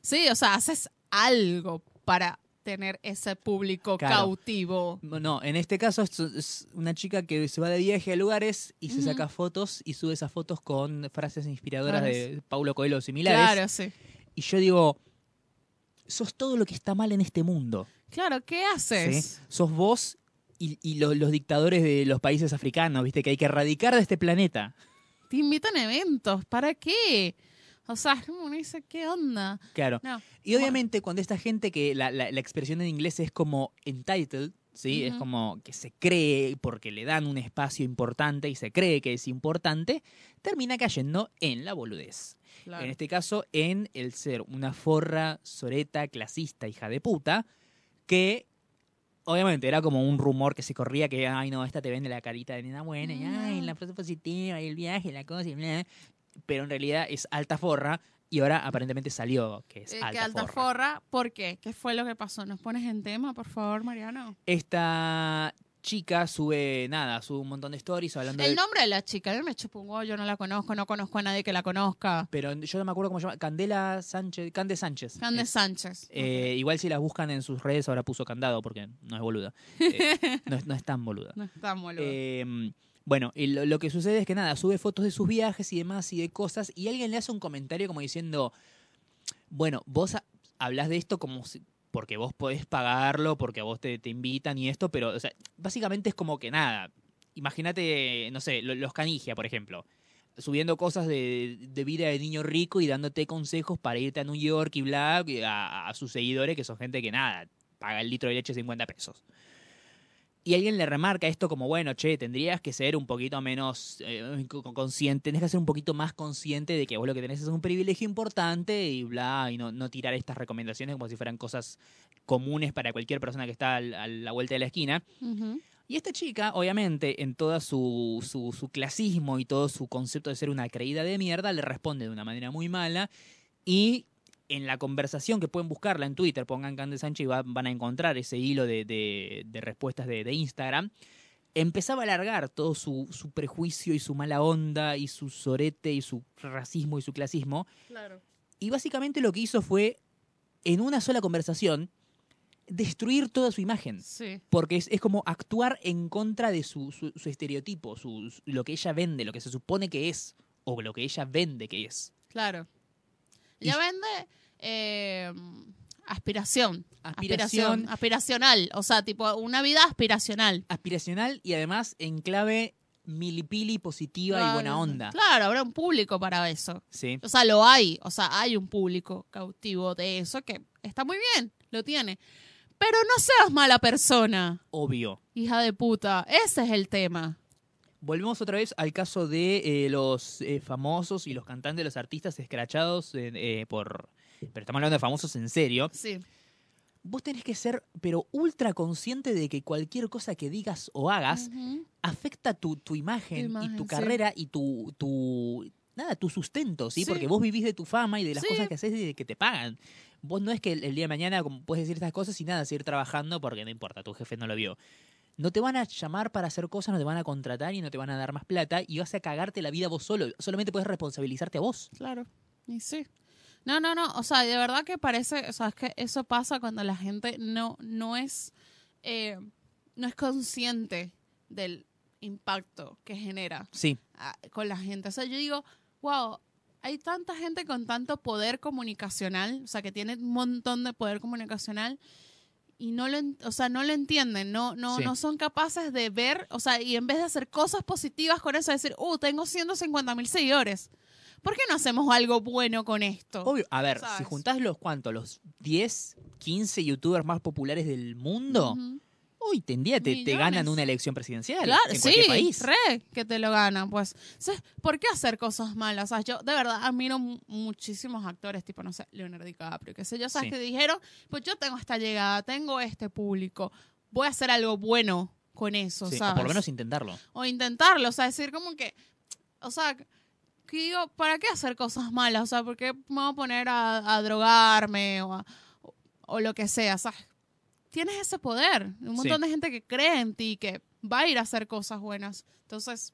Sí, o sea, haces algo para tener ese público Claro. cautivo. No, en este caso es, una chica que se va de viaje a lugares y se saca fotos y sube esas fotos con frases inspiradoras de Paulo Coelho o similares. Claro, sí. Y yo digo, sos todo lo que está mal en este mundo. Claro, ¿qué ¿sí? haces? Sos vos y, y lo- los dictadores de los países africanos, ¿viste? Que hay que erradicar de este planeta. Te invitan a eventos, ¿para qué? O sea, es como uno dice, ¿qué onda? Claro. No. Y obviamente cuando esta gente que la, la- la expresión en inglés es como entitled, ¿sí? Es como que se cree porque le dan un espacio importante y se cree que es importante, termina cayendo en la boludez. Claro. En este caso, en el ser una forra, soreta, clasista, hija de puta, que obviamente era como un rumor que se corría que, ay, no, esta te vende la carita de nena buena, y ay, No. la frase positiva, y el viaje, la cosa, y bla. Pero en realidad es alta forra, y ahora aparentemente salió que es Eh, alta, que alta forra. forra. ¿Por qué? ¿Qué fue lo que pasó? ¿Nos pones en tema, por favor, Mariano? Esta chica sube, nada, sube un montón de stories hablando El de... nombre de la chica, él me chupó un yo no la conozco, no conozco a nadie que la conozca. Pero yo no me acuerdo cómo se llama, Candela Sánchez, Cande Sánchez. Cande Es- Sánchez. Eh, igual si las buscan en sus redes ahora puso candado porque no es boluda. Eh, no, es, no es tan boluda. No está boludo. Eh, bueno, y lo, que sucede es que nada, sube fotos de sus viajes y demás y de cosas y alguien le hace un comentario como diciendo, bueno, vos ha- hablas de esto como si- porque vos podés pagarlo, porque a vos te, te invitan y esto, pero o sea, básicamente es como que nada. Imagínate, no sé, lo- los canigia, por ejemplo subiendo cosas de, de vida de niño rico y dándote consejos para irte a New York y bla, a, a sus seguidores, que son gente que nada, paga el litro de leche 50 pesos. Y alguien le remarca esto como, bueno, che, tendrías que ser un poquito menos eh, co- consciente, tenés que ser un poquito más consciente de que vos lo que tenés es un privilegio importante y bla, y no, no tirar estas recomendaciones como si fueran cosas comunes para cualquier persona que está a la vuelta de la esquina. Y esta chica, obviamente, en todo su, su, su clasismo y todo su concepto de ser una creída de mierda, le responde de una manera muy mala y en la conversación que pueden buscarla en Twitter, pongan Cande Sánchez y va- van a encontrar ese hilo de, de- de respuestas de, de Instagram, empezaba a alargar todo su, su prejuicio y su mala onda y su sorete y su racismo y su clasismo. Claro. Y básicamente lo que hizo fue, en una sola conversación, destruir toda su imagen. Sí. Porque es, es como actuar en contra de su, su- su estereotipo, lo que ella vende, lo que se supone que es, o lo que ella vende que es. Claro. Ella vende eh, aspiración. Aspiración. Aspiracional. O sea, tipo, una vida aspiracional. Aspiracional y además en clave milipili, positiva y buena onda. Claro, habrá un público para eso. Sí. O sea, lo hay. O sea, hay un público cautivo de eso que está muy bien, lo tiene. Pero no seas mala persona, Obvio. hija de puta. Ese es el tema. Volvemos otra vez al caso de eh, los eh, famosos y los cantantes, los artistas escrachados eh, por... Pero estamos hablando de famosos en serio. Sí. Vos tenés que ser, pero ultra consciente de que cualquier cosa que digas o hagas afecta tu, tu imagen, y tu sí. carrera y tu, tu nada, tu sustento, ¿sí? Sí. Porque vos vivís de tu fama y de las Sí. cosas que haces y de que te pagan. Vos no es que el, el día de mañana como puedes decir estas cosas y nada, seguir trabajando porque no importa, tu jefe no lo vio. No te van a llamar para hacer cosas, no te van a contratar y no te van a dar más plata y vas a cagarte la vida vos solo. Solamente puedes responsabilizarte a vos. Claro, y sí. No, no, no, o sea, de verdad que parece, o sea, es que eso pasa cuando la gente no, no es, eh, no es consciente del impacto que genera Sí, ah, con la gente. O sea, yo digo, wow, hay tanta gente con tanto poder comunicacional, o sea, que tiene un montón de poder comunicacional y no lo, o sea, no lo entienden, no, no, Sí. no son capaces de ver, o sea, y en vez de hacer cosas positivas con eso, decir, uh, tengo 150 mil seguidores. ¿Por qué no hacemos algo bueno con esto? obvio. A ver, si juntás los cuántos, los 10, 15 youtubers más populares del mundo, Ujú. uy, tendría te, te ganan una elección presidencial Claro, en sí, país. re que te lo ganan, pues. ¿por qué hacer cosas malas? O sea, yo de verdad admiro mu- muchísimos actores, tipo, no sé, Leonardo DiCaprio, qué sé yo, ¿sabes? Sí. Que dijeron, pues yo tengo esta llegada, tengo este público, voy a hacer algo bueno con eso, Sí, o ¿sabes? por lo menos intentarlo. o intentarlo, o sea, decir como que, o sea, que digo, ¿para qué hacer cosas malas? O sea, ¿por qué me voy a poner a, a drogarme o, a- o, o lo que sea? O sea, tienes ese poder. Un montón de gente que cree en ti, que va a ir a hacer cosas buenas. Entonces,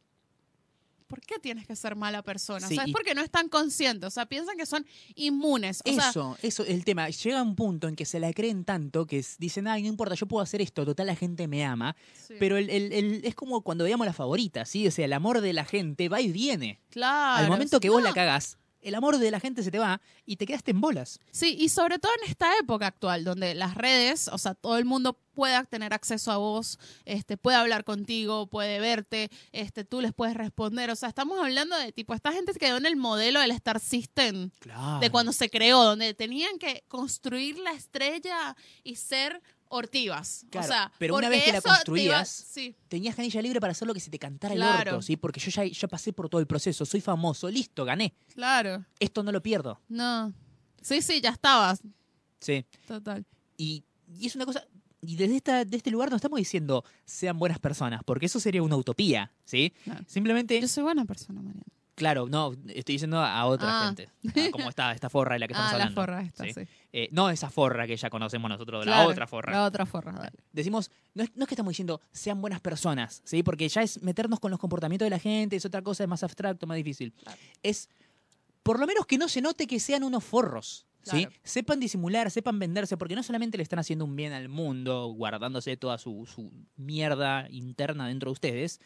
¿por qué tienes que ser mala persona? Sí, o sea, es porque no están conscientes. O sea, piensan que son inmunes. O sea, eso, eso es el tema. Llega un punto en que se la creen tanto que dicen, ay, no importa, yo puedo hacer esto, total la gente me ama. sí. Pero el, el- el- es como cuando veíamos la favorita, ¿sí? O sea, el amor de la gente va y viene. claro. Al momento que vos la cagás, el amor de la gente se te va y te quedaste en bolas. Sí, y sobre todo en esta época actual, donde las redes, o sea, todo el mundo puede tener acceso a vos, este, puede hablar contigo, puede verte, este, tú les puedes responder. O sea, estamos hablando de tipo, esta gente se quedó en el modelo del Star System Claro. de cuando se creó, donde tenían que construir la estrella y ser ortivas. Claro, o sea, pero una vez que la iba- construías, sí, Tenías canilla libre para hacer lo que se te cantara el orto, ¿sí? Porque yo ya, ya pasé por todo el proceso, soy famoso, listo, gané. claro. Esto no lo pierdo. No. Sí, sí, ya estabas. Sí. Total. Y, y es una cosa. Y desde esta, de este lugar no estamos diciendo sean buenas personas, porque eso sería una utopía, ¿sí? Claro. Simplemente, Yo soy buena persona, Mariana. Claro, no, estoy diciendo a otra Ah. gente. a como esta, esta forra de la que estamos Ah, la hablando. forra esta, ¿sí? sí. Eh, no esa forra que ya conocemos nosotros, la Claro, otra forra. La otra forra, dale. Decimos, no es, no es que estamos diciendo sean buenas personas, ¿sí? Porque ya es meternos con los comportamientos de la gente, es otra cosa, es más abstracto, más difícil. Claro. Es por lo menos que no se note que sean unos forros. ¿sí? Claro. Sepan disimular, sepan venderse, porque no solamente le están haciendo un bien al mundo, guardándose toda su, su mierda interna dentro de ustedes,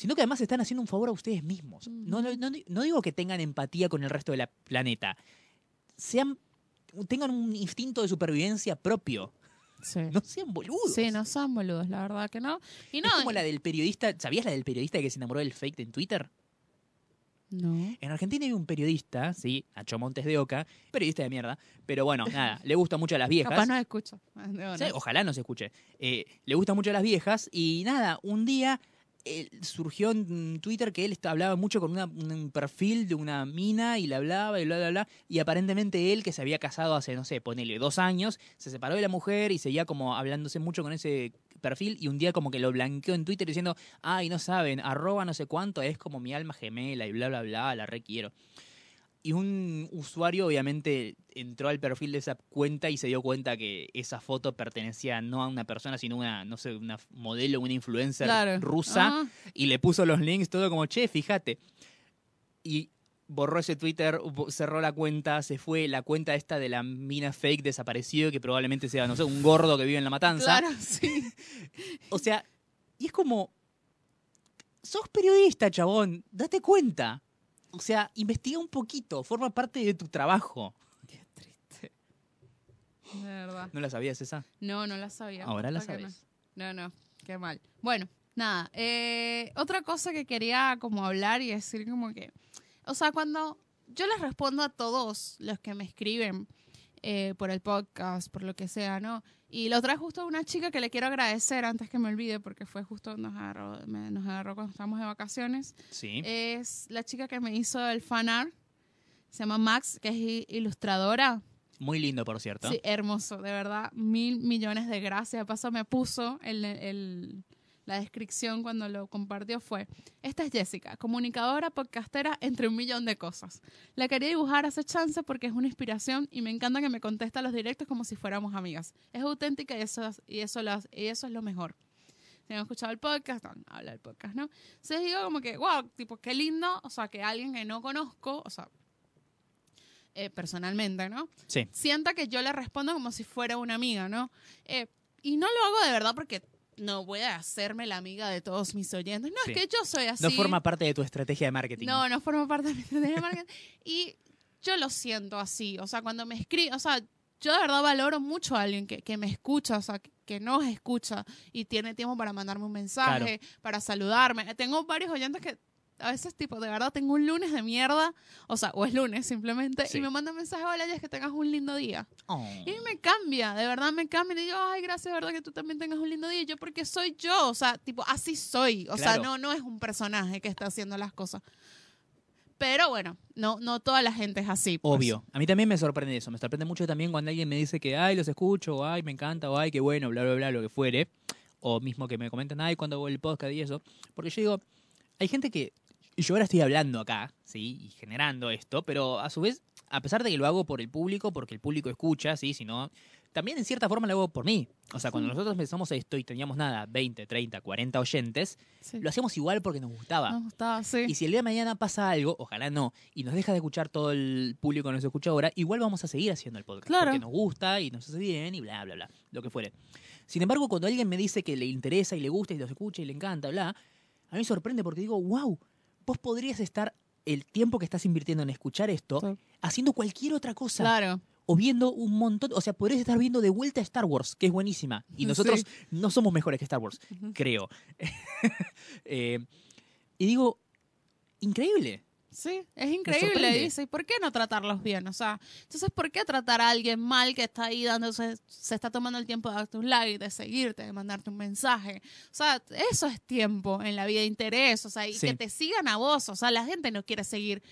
sino que además están haciendo un favor a ustedes mismos. No, no, no- no digo que tengan empatía con el resto del planeta. Sean, tengan un instinto de supervivencia propio. Sí. No sean boludos. Sí, no son boludos, la verdad que no. Y no, es como la del periodista. ¿Sabías la del periodista que se enamoró del fake en Twitter? no. En Argentina hay un periodista, sí, Nacho Montes de Oca, periodista de mierda, pero bueno, nada, le gusta mucho a las viejas. Capaz no escucho. No, Sí, ojalá no se escuche. Eh, le gusta mucho a las viejas y nada, un día eh, surgió en Twitter que él hablaba mucho con una- un perfil de una mina y le hablaba y bla, bla, bla. Y aparentemente él, que se había casado hace, no sé, ponele dos años, se separó de la mujer y seguía como hablándose mucho con ese perfil y un día como que lo blanqueó en Twitter diciendo, ay, no saben, arroba no sé cuánto, es como mi alma gemela y bla, bla, bla, la requiero. Y un usuario obviamente entró al perfil de esa cuenta y se dio cuenta que esa foto pertenecía no a una persona, sino a una, no sé, una modelo, una influencer Claro. rusa Ah, y le puso los links, todo como, che, fíjate. Y borró ese Twitter, cerró la cuenta, se fue, la cuenta esta de la mina fake desapareció, que probablemente sea, no sé, un gordo que vive en la matanza. claro, sí. O sea, y es como, sos periodista, chabón, date cuenta. O sea, investiga un poquito, forma parte de tu trabajo. Qué triste. De verdad. ¿No la sabías esa? No, no la sabía. Ahora la sabes. No, no, no, qué mal. Bueno, nada. eh, otra cosa que quería como hablar y decir como que, o sea, cuando yo les respondo a todos los que me escriben eh, por el podcast, por lo que sea, ¿no? Y la otra vez justo una chica que le quiero agradecer antes que me olvide, porque fue justo, nos agarró, me- nos agarró cuando estábamos de vacaciones, Sí. es la chica que me hizo el fan art. Se llama Max, que es ilustradora. Muy lindo, por cierto. Sí, hermoso, de verdad. Mil millones de gracias. De paso, me puso el, el- la descripción cuando lo compartió fue, esta es Jessica, comunicadora, podcastera, entre un millón de cosas. La quería dibujar hace chance porque es una inspiración y me encanta que me contesta los directos como si fuéramos amigas. Es auténtica y eso, y eso, las- y eso es lo mejor. Si han escuchado el podcast, no, habla del podcast, ¿no? Entonces digo como que, wow, tipo, qué lindo, o sea, que alguien que no conozco, o sea, eh, personalmente, ¿no? Sí. sienta que yo le respondo como si fuera una amiga, ¿no? Eh, y no lo hago de verdad porque no voy a hacerme la amiga de todos mis oyentes. No, Sí. es que yo soy así. No forma parte de tu estrategia de marketing. No, no forma parte de mi estrategia de marketing. Y yo lo siento así. O sea, cuando me escribe, o sea, yo de verdad valoro mucho a alguien que, que me escucha, o sea, que, que nos escucha y tiene tiempo para mandarme un mensaje, para saludarme. Tengo varios oyentes que a veces, tipo, de verdad tengo un lunes de mierda, o sea, o es lunes simplemente, Sí. y me mandan mensaje, hola, ya es que tengas un lindo día. Oh. Y me cambia, de verdad me cambia. Y digo, ay, gracias, de verdad que tú también tengas un lindo día. Y yo, porque soy yo, o sea, tipo, así soy. O sea, no, no es un personaje que está haciendo las cosas. Pero bueno, no, no toda la gente es así. pues. Obvio. A mí también me sorprende eso. Me sorprende mucho también cuando alguien me dice que, ay, los escucho, o ay, me encanta, o ay, qué bueno, bla, bla, bla, lo que fuere. O mismo que me comentan, ay, cuando hago el podcast y eso. Porque yo digo, hay gente que. Y Yo ahora estoy hablando acá, ¿sí? Y generando esto, pero a su vez, a pesar de que lo hago por el público, porque el público escucha, ¿sí? Si no, también en cierta forma lo hago por mí. O sea, cuando nosotros empezamos esto y teníamos nada, 20, 30, 40 oyentes, Sí. lo hacíamos igual porque nos gustaba. Nos gustaba, sí. Y si el día de mañana pasa algo, ojalá no, y nos deja de escuchar todo el público que nos escucha ahora, igual vamos a seguir haciendo el podcast. Claro. Porque nos gusta y nos hace bien y bla, bla, bla, lo que fuere. Sin embargo, cuando alguien me dice que le interesa y le gusta y los escucha y le encanta, bla, a mí me sorprende porque digo, wow, vos podrías estar el tiempo que estás invirtiendo en escuchar esto Sí. haciendo cualquier otra cosa. Claro. O viendo un montón, o sea, podrías estar viendo de vuelta Star Wars, que es buenísima. Y nosotros Sí. no somos mejores que Star Wars, creo. Eh, y digo, increíble. Sí, es increíble. Dice, ¿y por qué no tratarlos bien? O sea, entonces, ¿por qué tratar a alguien mal que está ahí dándose, se está tomando el tiempo de darte un like, de seguirte, de mandarte un mensaje? O sea, eso es tiempo en la vida de interés, o sea, y Sí. que te sigan a vos. O sea, la gente no quiere seguir,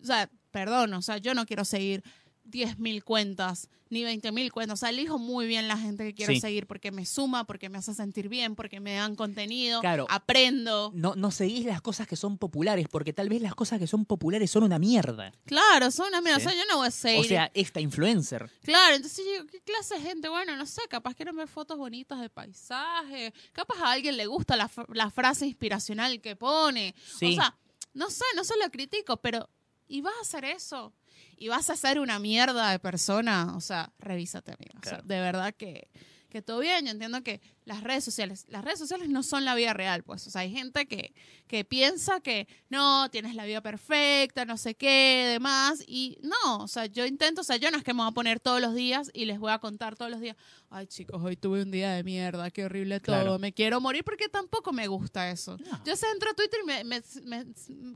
o sea, perdón, o sea, yo no quiero seguir 10.000 cuentas, ni 20.000 cuentas. O sea, elijo muy bien la gente que quiero Sí. seguir porque me suma, porque me hace sentir bien, porque me dan contenido, Claro. aprendo. No, no seguís las cosas que son populares, porque tal vez las cosas que son populares son una mierda. Claro, son una mierda. Sí. O sea, yo no voy a seguir. O sea, esta influencer. Claro, entonces yo digo, ¿qué clase de gente? Bueno, no sé, capaz quieren ver fotos bonitas de paisaje, capaz a alguien le gusta la, la frase inspiracional que pone. Sí. O sea, no sé, no se lo critico, pero ¿y vas a hacer eso? ¿Y vas a ser una mierda de persona? O sea, revísate, amiga. O sea, Claro. de verdad que, que todo bien. Yo entiendo que las redes sociales, las redes sociales no son la vida real, pues. O sea, hay gente que, que piensa que no, tienes la vida perfecta, no sé qué, demás. Y no, o sea, yo intento, o sea, yo no es que me voy a poner todos los días y les voy a contar todos los días, ay chicos, hoy tuve un día de mierda, qué horrible todo, Claro. me quiero morir porque tampoco me gusta eso. No. Yo se entro a Twitter y me, me- me-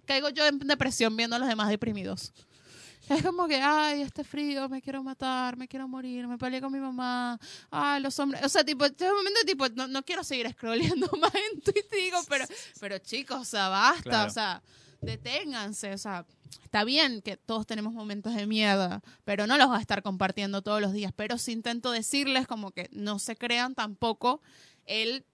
caigo yo en depresión viendo a los demás deprimidos. Es como que, ay, este frío, me quiero matar, me quiero morir, me peleé con mi mamá, ay, los hombres, o sea, tipo, en un momento, tipo, no, no quiero seguir scrolleando más en Twitter, digo, pero, pero chicos, o sea, basta, Claro. o sea, deténganse, o sea, está bien que todos tenemos momentos de mierda, pero no los voy a estar compartiendo todos los días, pero sí intento decirles como que no se crean tampoco el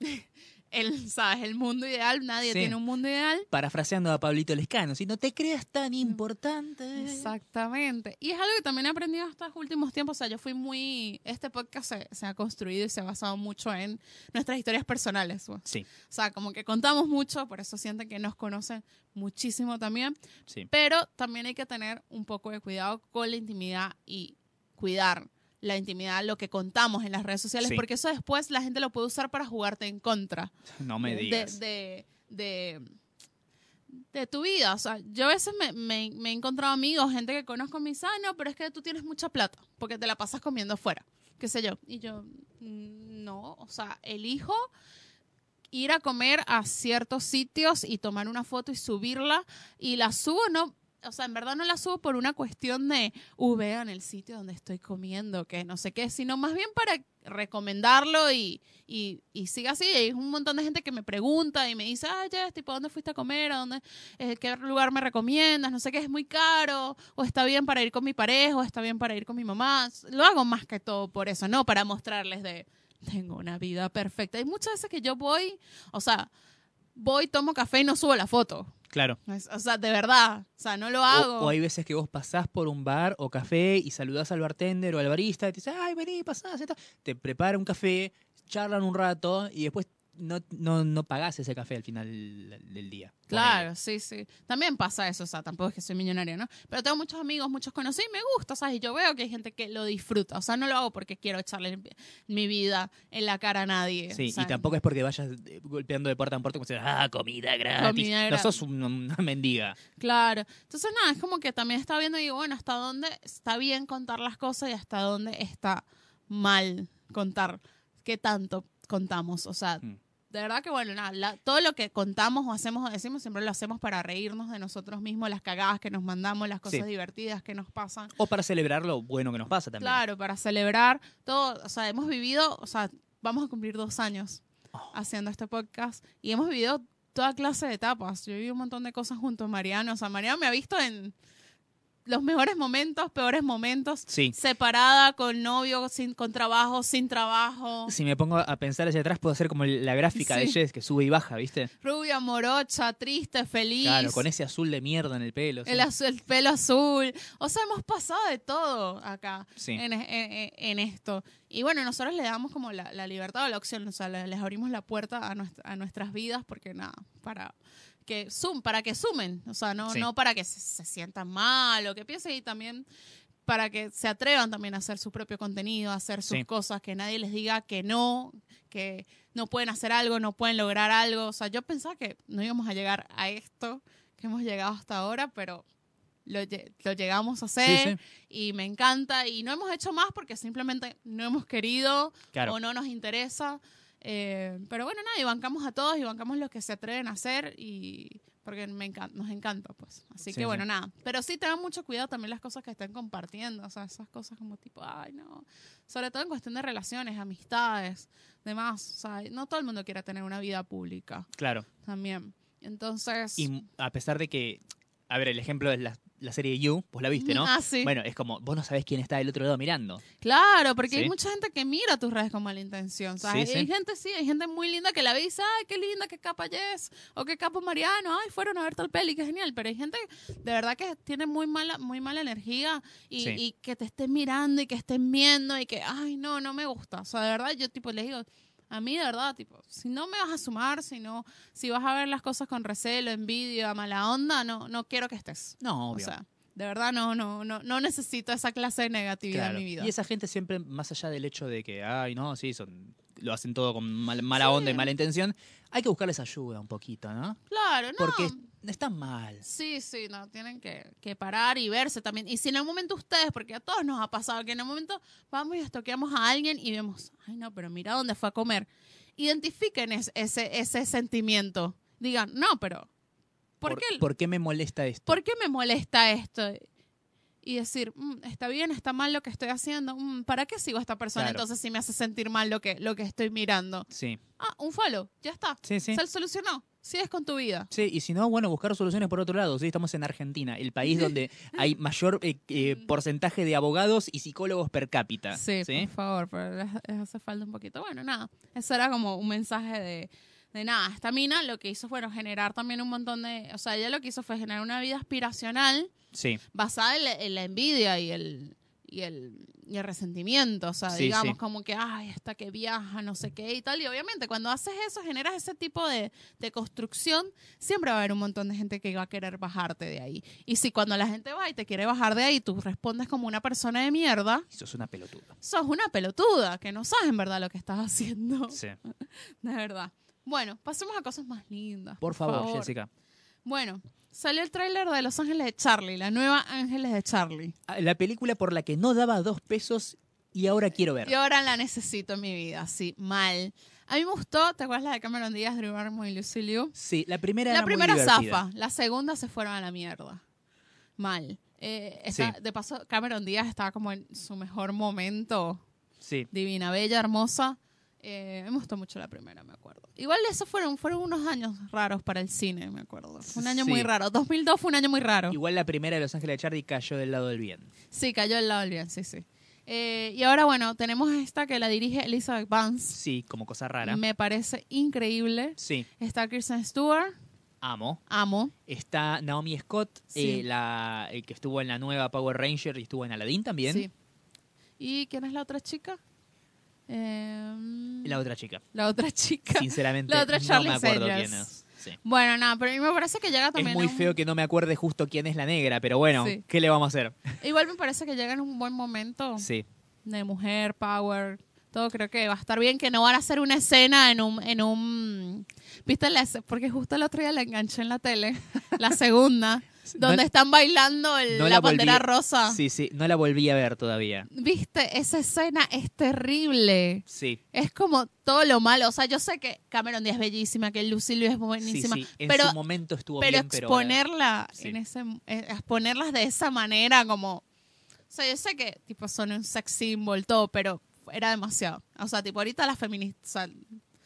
el, ¿sabes? el mundo ideal, nadie Sí. tiene un mundo ideal. Parafraseando a Pablito Lescano, si no te creas tan importante. Exactamente. Y es algo que también he aprendido estos últimos tiempos. O sea, yo fui muy. Este podcast se, se ha construido y se ha basado mucho en nuestras historias personales. pues. Sí, O sea, como que contamos mucho, por eso sienten que nos conocen muchísimo también. sí. Pero también hay que tener un poco de cuidado con la intimidad y cuidar la intimidad, lo que contamos en las redes sociales, Sí. porque eso después la gente lo puede usar para jugarte en contra No me digas. de, de, de tu vida. O sea, yo a veces me, me- me he encontrado amigos, gente que conozco, me dice, ah, no, pero es que tú tienes mucha plata, porque te la pasas comiendo afuera, qué sé yo. Y yo, "Mm, no, o sea, elijo ir a comer a ciertos sitios y tomar una foto y subirla y la subo, no, o sea, en verdad no la subo por una cuestión de, uh, vean el sitio donde estoy comiendo, que no sé qué, sino más bien para recomendarlo y, y, y siga así. Hay un montón de gente que me pregunta y me dice, ah, Jess, tipo, ¿dónde fuiste a comer? ¿A dónde, eh, ¿Qué lugar me recomiendas? No sé qué, es muy caro, o está bien para ir con mi pareja, o está bien para ir con mi mamá. Lo hago más que todo por eso, no para mostrarles de, tengo una vida perfecta. Hay muchas veces que yo voy, o sea, voy, tomo café y no subo la foto. Claro. O sea, de verdad, o sea, no lo hago. o hay veces que vos pasás por un bar o café y saludás al bartender o al barista y te dice, ay, vení, pasás, y tal". te prepara un café, charlan un rato y después no, no, no pagás ese café al final del, día. Claro, sí, sí. También pasa eso, o sea, tampoco es que soy millonaria, ¿no? Pero tengo muchos amigos, muchos conocidos y me gusta, ¿sabes? Y yo veo que hay gente que lo disfruta, o sea, no lo hago porque quiero echarle mi vida en la cara a nadie. Sí, y tampoco es porque vayas eh, golpeando de puerta en puerta como si, ah, comida gratis. Comida No sos un- una mendiga. Claro. Entonces, nada, es como que también está viendo y digo, bueno, hasta dónde está bien contar las cosas y hasta dónde está mal contar. ¿Qué tanto contamos? O sea, Mm. De verdad que, bueno, nada, la- todo lo que contamos o hacemos o decimos siempre lo hacemos para reírnos de nosotros mismos, las cagadas que nos mandamos, las cosas Sí. divertidas que nos pasan. O para celebrar lo bueno que nos pasa también. Claro, para celebrar todo. O sea, hemos vivido, o sea, vamos a cumplir dos años Oh. haciendo este podcast y hemos vivido toda clase de etapas. Yo he vivido un montón de cosas junto a Mariano. O sea, Mariano me ha visto en los mejores momentos, peores momentos. Sí. Separada, con novio, sin, con trabajo, sin trabajo. Si me pongo a pensar hacia atrás, puedo hacer como la gráfica de. Jess que sube y baja, ¿viste? Rubia, morocha, triste, feliz. Claro, con ese azul de mierda en el pelo. sí. el, azu- el pelo azul. O sea, hemos pasado de todo acá en, en- en esto. Y bueno, nosotros le damos como la, la libertad o la opción, o sea, le- les abrimos la puerta a, nuestra- a nuestras vidas porque nada, para que sum, para que sumen, o sea, no, Sí. no para que se, se sientan mal o que piensen y también para que se atrevan también a hacer su propio contenido, a hacer sus Sí. cosas, que nadie les diga que no, que no pueden hacer algo, no pueden lograr algo. O sea, yo pensaba que no íbamos a llegar a esto que hemos llegado hasta ahora, pero lo, lo llegamos a Sí, hacer sí, y me encanta y no hemos hecho más porque simplemente no hemos querido claro. o no nos interesa. Eh, pero bueno, nada, y bancamos a todos y bancamos los que se atreven a hacer y porque me encan- nos encanta, pues. Así Sí, que bueno, sí. nada. Pero sí tengan mucho cuidado también las cosas que estén compartiendo, o sea, esas cosas como tipo, ay, no. Sobre todo en cuestión de relaciones, amistades, demás. O sea, no todo el mundo quiere tener una vida pública Claro. también. Entonces... Y a pesar de que, a ver, el ejemplo es la, la serie You, vos la viste, ¿no? Ah, sí. Bueno, es como, vos no sabés quién está del otro lado mirando. Claro, porque hay Sí. mucha gente que mira tus redes con mala intención. ¿sabes? Sí, Hay sí. gente, sí, hay gente muy linda que la ve y dice, ay, qué linda, qué capa Jess, o qué capo Mariano, ay, fueron a ver tal peli, qué genial. Pero hay gente de verdad que tiene muy mala, muy mala energía y, y que te estén mirando y que estén viendo y que, ay, no, no me gusta. O sea, de verdad, yo tipo les digo, a mí de verdad, tipo, si no me vas a sumar, si no, si vas a ver las cosas con recelo, envidia, mala onda, no, no quiero que estés. No, O obvio. sea, de verdad no, no, no, no necesito esa clase de negatividad Claro. en mi vida. Y esa gente siempre, más allá del hecho de que, ay, no, sí, son, lo hacen todo con mal- mala onda y mala intención, hay que buscarles ayuda un poquito, ¿no? Claro, no. Porque están mal. Sí, sí, no, tienen que, que parar y verse también. Y si en el momento ustedes, porque a todos nos ha pasado que en el momento vamos y estoqueamos a alguien y vemos, ay no, pero mira dónde fue a comer. Identifiquen es- ese, ese sentimiento. Digan, no, pero ¿por, qué, ¿Por qué me molesta esto? ¿por qué me molesta esto? Y decir, "Mm, está bien, está mal lo que estoy haciendo. Mm, ¿Para qué sigo a esta persona Claro. entonces si me hace sentir mal lo que, lo que estoy mirando? Sí, Ah, un follow, ya está. sí, sí. Se solucionó. Sigues con tu vida. Sí, y si no, bueno, buscar soluciones por otro lado. Sí, estamos en Argentina, el país donde hay mayor eh, eh, porcentaje de abogados y psicólogos per cápita. Sí, por favor, pero les, les hace falta un poquito. Bueno, nada, eso era como un mensaje de, de nada, esta mina lo que hizo fue bueno, generar también un montón de, o sea, ella lo que hizo fue generar una vida aspiracional Sí. basada en la, en la envidia y el, y el, y el resentimiento, o sea, Sí, digamos sí. como que, ay, esta que viaja, no sé qué y tal, y obviamente cuando haces eso, generas ese tipo de, de construcción, siempre va a haber un montón de gente que va a querer bajarte de ahí. Y si cuando la gente va y te quiere bajar de ahí, tú respondes como una persona de mierda, Eso es una pelotuda. sos una pelotuda, que no sabes en verdad lo que estás haciendo, Sí. de verdad. Bueno, pasemos a cosas más lindas. Por favor, Jessica. Bueno, salió el tráiler de Los Ángeles de Charlie, la nueva Ángeles de Charlie. Ah, La película por la que no daba dos pesos y ahora quiero ver. Y ahora la necesito en mi vida, sí, mal. A mí me gustó, ¿te acuerdas la de Cameron Díaz, Drew Barrymore y Lucy Liu? Sí, la primera La era muy primera divertida. zafa, la segunda se fueron a la mierda. Mal. Eh, está- Sí. De paso, Cameron Díaz estaba como en su mejor momento, Sí. divina, bella, hermosa. Eh, me gustó mucho la primera, me acuerdo. Igual esos fueron, fueron unos años raros para el cine, me acuerdo. Fue un año Sí. muy raro. 2002 fue un año muy raro. Igual la primera de Los Ángeles de Charlie cayó del lado del bien. Sí, cayó el lado del bien, sí, sí. Eh, y ahora, bueno, tenemos esta que la dirige Elizabeth Vance. Sí, como cosa rara. Me parece increíble. Sí, Está Kirsten Stewart, amo. amo. Está Naomi Scott, Sí. eh, la eh, que estuvo en la nueva Power Ranger y estuvo en Aladdin también. Sí. ¿Y quién es la otra chica? Eh, La otra chica. la otra chica. Sinceramente, La otra no Charlie me acuerdo quién es. Sí. Bueno, nada, pero a mí me parece que llega Es también. muy a un- feo que no me acuerde justo quién es la negra, pero bueno, Sí. ¿qué le vamos a hacer? Igual me parece que llega en un buen momento Sí. de mujer, power. Todo creo que va a estar bien, que no van a hacer una escena en un, en un, viste porque justo el otro día la enganché en la tele, la segunda, donde No- están bailando el- no la, la bandera volví- rosa. Sí, sí, no la volví a ver todavía. Viste, esa escena es terrible. Sí. Es como todo lo malo. O sea, yo sé que Cameron Díaz es bellísima, que Lucy Liu es Sí, buenísima. sí. En pero su momento estuvo pero bien, exponerla Sí. en ese eh, exponerlas de esa manera como o sea yo sé que tipo son un sex symbol todo pero era demasiado o sea tipo ahorita las feministas o sea,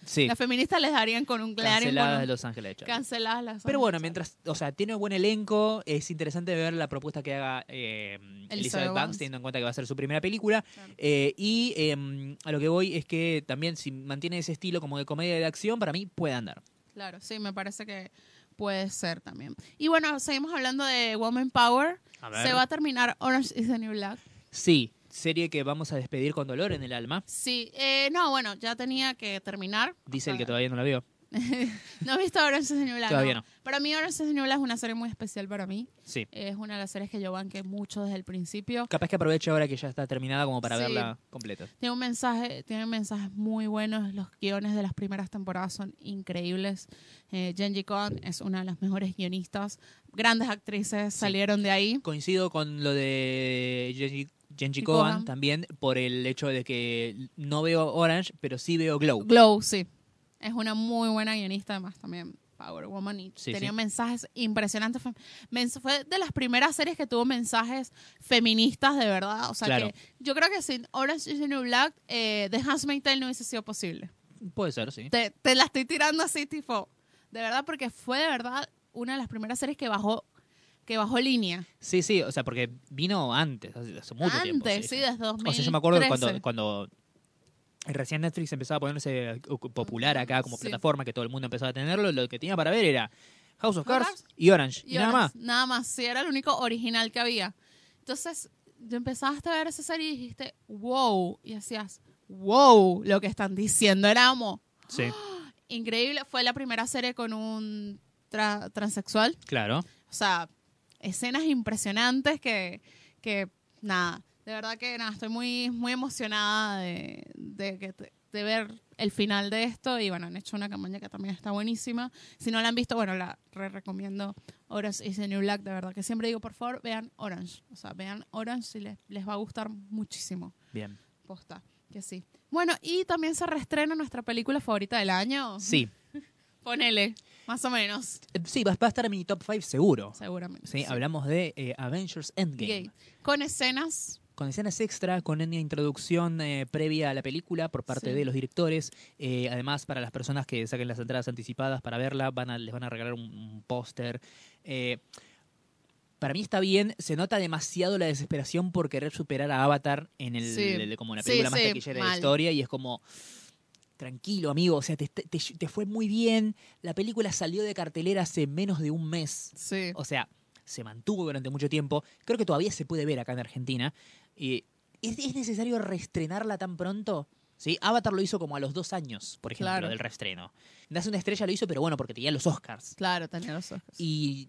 Sí, las feministas les darían con un con canceladas un- de Los Ángeles de Charlie. canceladas las Pero bueno, mientras, o sea, tiene buen elenco, es interesante ver la propuesta que haga eh, Elizabeth Banks, Banks. teniendo en cuenta que va a ser su primera película. Claro. Eh, y eh, a lo que voy es que también si mantiene ese estilo como de comedia de acción, para mí puede andar. claro sí me parece que puede ser también y bueno seguimos hablando de Woman Power se va a terminar Orange is the New Black Sí, serie que vamos a despedir con dolor en el alma. sí eh, no bueno ya tenía que terminar Dice O el que todavía no la vio. no he visto Orange is the New Black Todavía no. para mí Orange is the New Black es una serie muy especial para mí Sí. Es una de las series que yo banqué mucho desde el principio. Capaz que aproveche ahora que ya está terminada como para Sí. verla completa. Tiene un mensaje, tiene mensajes muy buenos. Los guiones de las primeras temporadas son increíbles. Eh, Genji Kwan es una de las mejores guionistas. Grandes actrices salieron de ahí. Coincido con lo de Genji, Genji Kohan. también por el hecho de que no veo Orange, pero sí veo Glow. Glow, sí. Es una muy buena guionista, además también Power Woman. Y Sí, tenía sí. mensajes impresionantes. Fue de las primeras series que tuvo mensajes feministas de verdad. O sea Claro. que yo creo que sin Orange is the New Black, eh, The Handmaid's Tale no hubiese sido posible. Puede ser, sí. te, te la estoy tirando así, tipo, de verdad, porque fue de verdad una de las primeras series que bajó, que bajó línea. Sí, sí, o sea, porque vino antes, hace, mucho Antes, tiempo. sí, desde 2013. O sea, yo me acuerdo cuando, cuando recién Netflix empezaba a ponerse eh, popular acá como Sí. plataforma, que todo el mundo empezaba a tenerlo, lo que tenía para ver era House of House Cards y Orange, y, Y nada más. Nada más, sí, era el único original que había. Entonces, yo empezaste a ver esa serie y dijiste, wow, y hacías, wow, lo que están diciendo. Era como Sí, increíble. Fue la primera serie con un tra- transexual. claro. O sea, escenas impresionantes que, que nada, de verdad que nada, estoy muy, muy emocionada de, de, ver el final de esto y bueno, han hecho una campaña que también está buenísima. Si no la han visto, bueno, la re recomiendo Orange is the New Black, de verdad que siempre digo, por favor, vean Orange. O sea, vean Orange y les, les va a gustar muchísimo. Bien. Posta, que sí. Bueno, y también se reestrena nuestra película favorita del año. Sí, Ponele, más o menos, Eh, sí, va, va a estar en mi top 5 seguro. seguramente. Sí, sí. hablamos de eh, Avengers Endgame. Con escenas Con escenas extra, con una introducción eh, previa a la película por parte Sí. de los directores. Eh, además, para las personas que saquen las entradas anticipadas para verla, van a, les van a regalar un, un póster. Eh, para mí está bien, se nota demasiado la desesperación por querer superar a Avatar en el, Sí. el- como la Sí, película más taquillera de la historia y es como tranquilo, amigo, o sea, te, te- te fue muy bien. La película salió de cartelera hace menos de un mes. Sí. O sea, se mantuvo durante mucho tiempo. Creo que todavía se puede ver acá en Argentina. Y ¿es, es necesario reestrenarla tan pronto? ¿Sí? Avatar lo hizo como a los dos años, por ejemplo, Claro. del reestreno. Nace una estrella lo hizo, pero bueno, porque tenía los Oscars. Claro, tenía los ojos. Y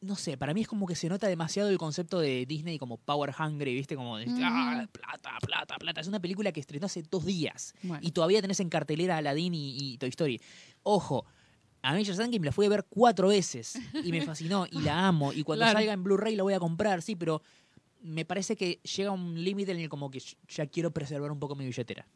no sé, para mí es como que se nota demasiado el concepto de Disney como power hungry, ¿viste? Como de. "Ah, plata, plata, plata. Es una película que estrenó hace dos días. Bueno. Y todavía tenés en cartelera Aladdin y, y Toy Story. Ojo, Avengers Endgame la fui a ver cuatro veces y me fascinó y la amo. Y cuando Claro. salga en Blu-ray la voy a comprar, sí, pero me parece que llega un límite en el como que ya quiero preservar un poco mi billetera.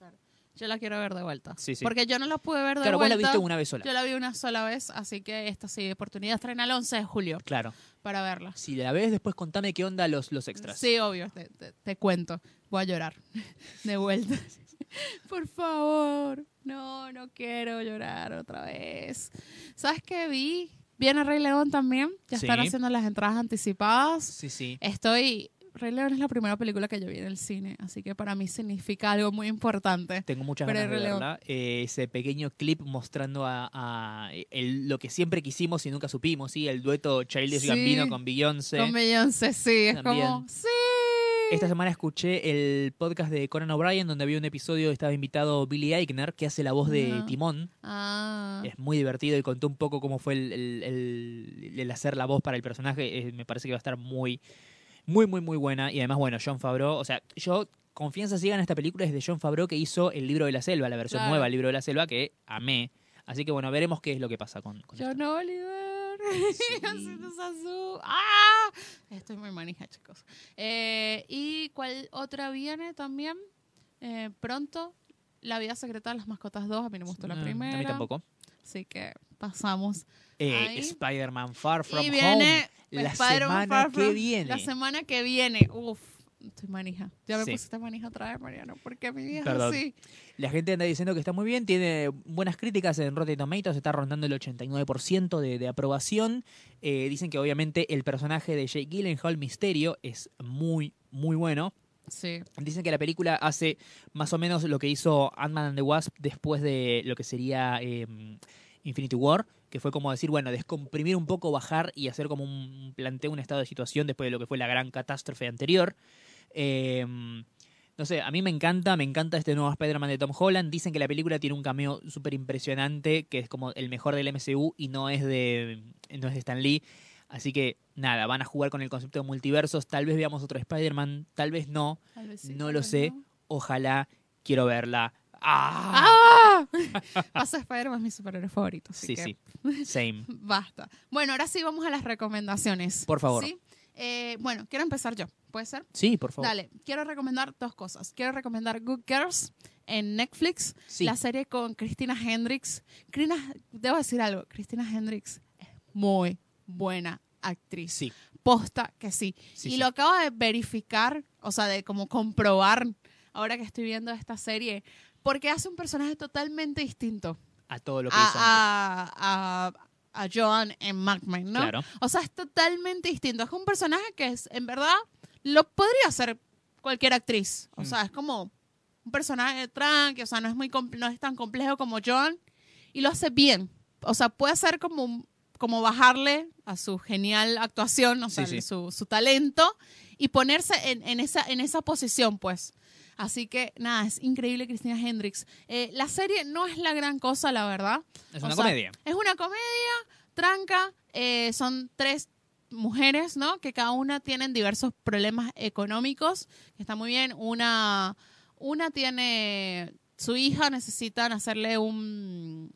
Yo la quiero ver de vuelta. Sí, sí. Porque yo no la pude ver de Claro, vos vuelta. la viste una vez sola. Yo la vi una sola vez, así que esta sí, oportunidad estrena el 11 de julio Claro. para verla. Si la ves, después contame qué onda los, los extras. Sí, obvio, te, te- te cuento. Voy a llorar de vuelta. Por favor. No, no quiero llorar otra vez. ¿Sabes qué vi? Viene Rey León también. Ya Sí. están haciendo las entradas anticipadas. Sí, sí. Estoy. Rey León es la primera película que yo vi en el cine, así que para mí significa algo muy importante. Tengo muchas Pero ganas de verla. Eh, ese pequeño clip mostrando a, a el- lo que siempre quisimos y nunca supimos, ¿sí? El dueto Childish Sí. Gambino con Beyoncé. Con Beyoncé, sí, es También. como. ¡Sí! Esta semana escuché el podcast de Conan O'Brien donde había un episodio, estaba invitado Billy Eichner, que hace la voz de. Timón. Ah. Es muy divertido y contó un poco cómo fue el, el- el- el hacer la voz para el personaje. Eh, me parece que va a estar muy, muy, muy, muy buena. Y además, bueno, John Favreau, o sea, yo confianza ciega en esta película es de John Favreau que hizo el libro de la selva, la versión Claro. nueva del libro de la selva, que amé. Así que bueno, veremos qué es lo que pasa con, con John esto. Oliver. Sí. ¡Ah! Estoy muy manija, chicos. Eh, ¿Y cuál otra viene también? Eh, pronto. La vida secreta de las mascotas 2. A mí no me gustó la primera. A mí tampoco. Así que pasamos. Eh. Spider-Man Far From y viene Home. La Spider-Man semana Far que viene. La semana que viene. Uf. Estoy manija. Ya me Sí. pusiste manija otra vez, Mariano. ¿Por qué mi vida es Perdón. así? La gente anda diciendo que está muy bien, tiene buenas críticas en Rotten Tomatoes, está rondando el 89% de, de aprobación. Eh, dicen que obviamente el personaje de Jake Gyllenhaal, Misterio, es muy, muy bueno. Sí. Dicen que la película hace más o menos lo que hizo Ant-Man and the Wasp después de lo que sería eh, Infinity War, que fue como decir, bueno, descomprimir un poco, bajar y hacer como un planteo, un estado de situación después de lo que fue la gran catástrofe anterior. Eh, no sé, a mí me encanta, me encanta este nuevo Spider-Man de Tom Holland. Dicen que la película tiene un cameo súper impresionante, que es como el mejor del MCU y no es de, no es de Stan Lee. Así que nada, van a jugar con el concepto de multiversos. Tal vez veamos otro Spider-Man, tal vez no. Tal vez sí, No lo sé. no. Ojalá, quiero verla. ¡Ah! ¡Ah! Pasa Spider-Man es mi superhéroe favorito. Así Sí, que sí. Same. Basta. Bueno, ahora sí vamos a las recomendaciones. Por favor. ¿Sí? Eh, bueno, quiero empezar yo. ¿Puede ser? Sí, por favor. Dale, quiero recomendar dos cosas. Quiero recomendar Good Girls en Netflix, Sí. la serie con Cristina Hendricks. Crina- debo decir algo, Cristina Hendricks es muy buena actriz. Sí. Posta que sí. Sí, y sí. lo acabo de verificar, o sea, de como comprobar ahora que estoy viendo esta serie, porque hace un personaje totalmente distinto A todo lo que hizo antes. a, a, a, a Joan en Mad Men, ¿no? Claro. O sea, es totalmente distinto. Es un personaje que es, en verdad, lo podría ser cualquier actriz. O Mm. sea, es como un personaje tranqui, o sea, no es, muy no es tan complejo como Joan y lo hace bien. O sea, puede ser como, un- como bajarle a su genial actuación, o sea, Sí, sí. Su, su talento y ponerse en, en esa, en esa posición, pues. Así que, nada, es increíble Cristina Hendricks. Eh, la serie no es la gran cosa, la verdad. Es O una sea, comedia. Es una comedia, tranca. eh, son tres mujeres, ¿no? Que cada una tienen diversos problemas económicos. Está muy bien. Una, una tiene. Su hija necesitan hacerle un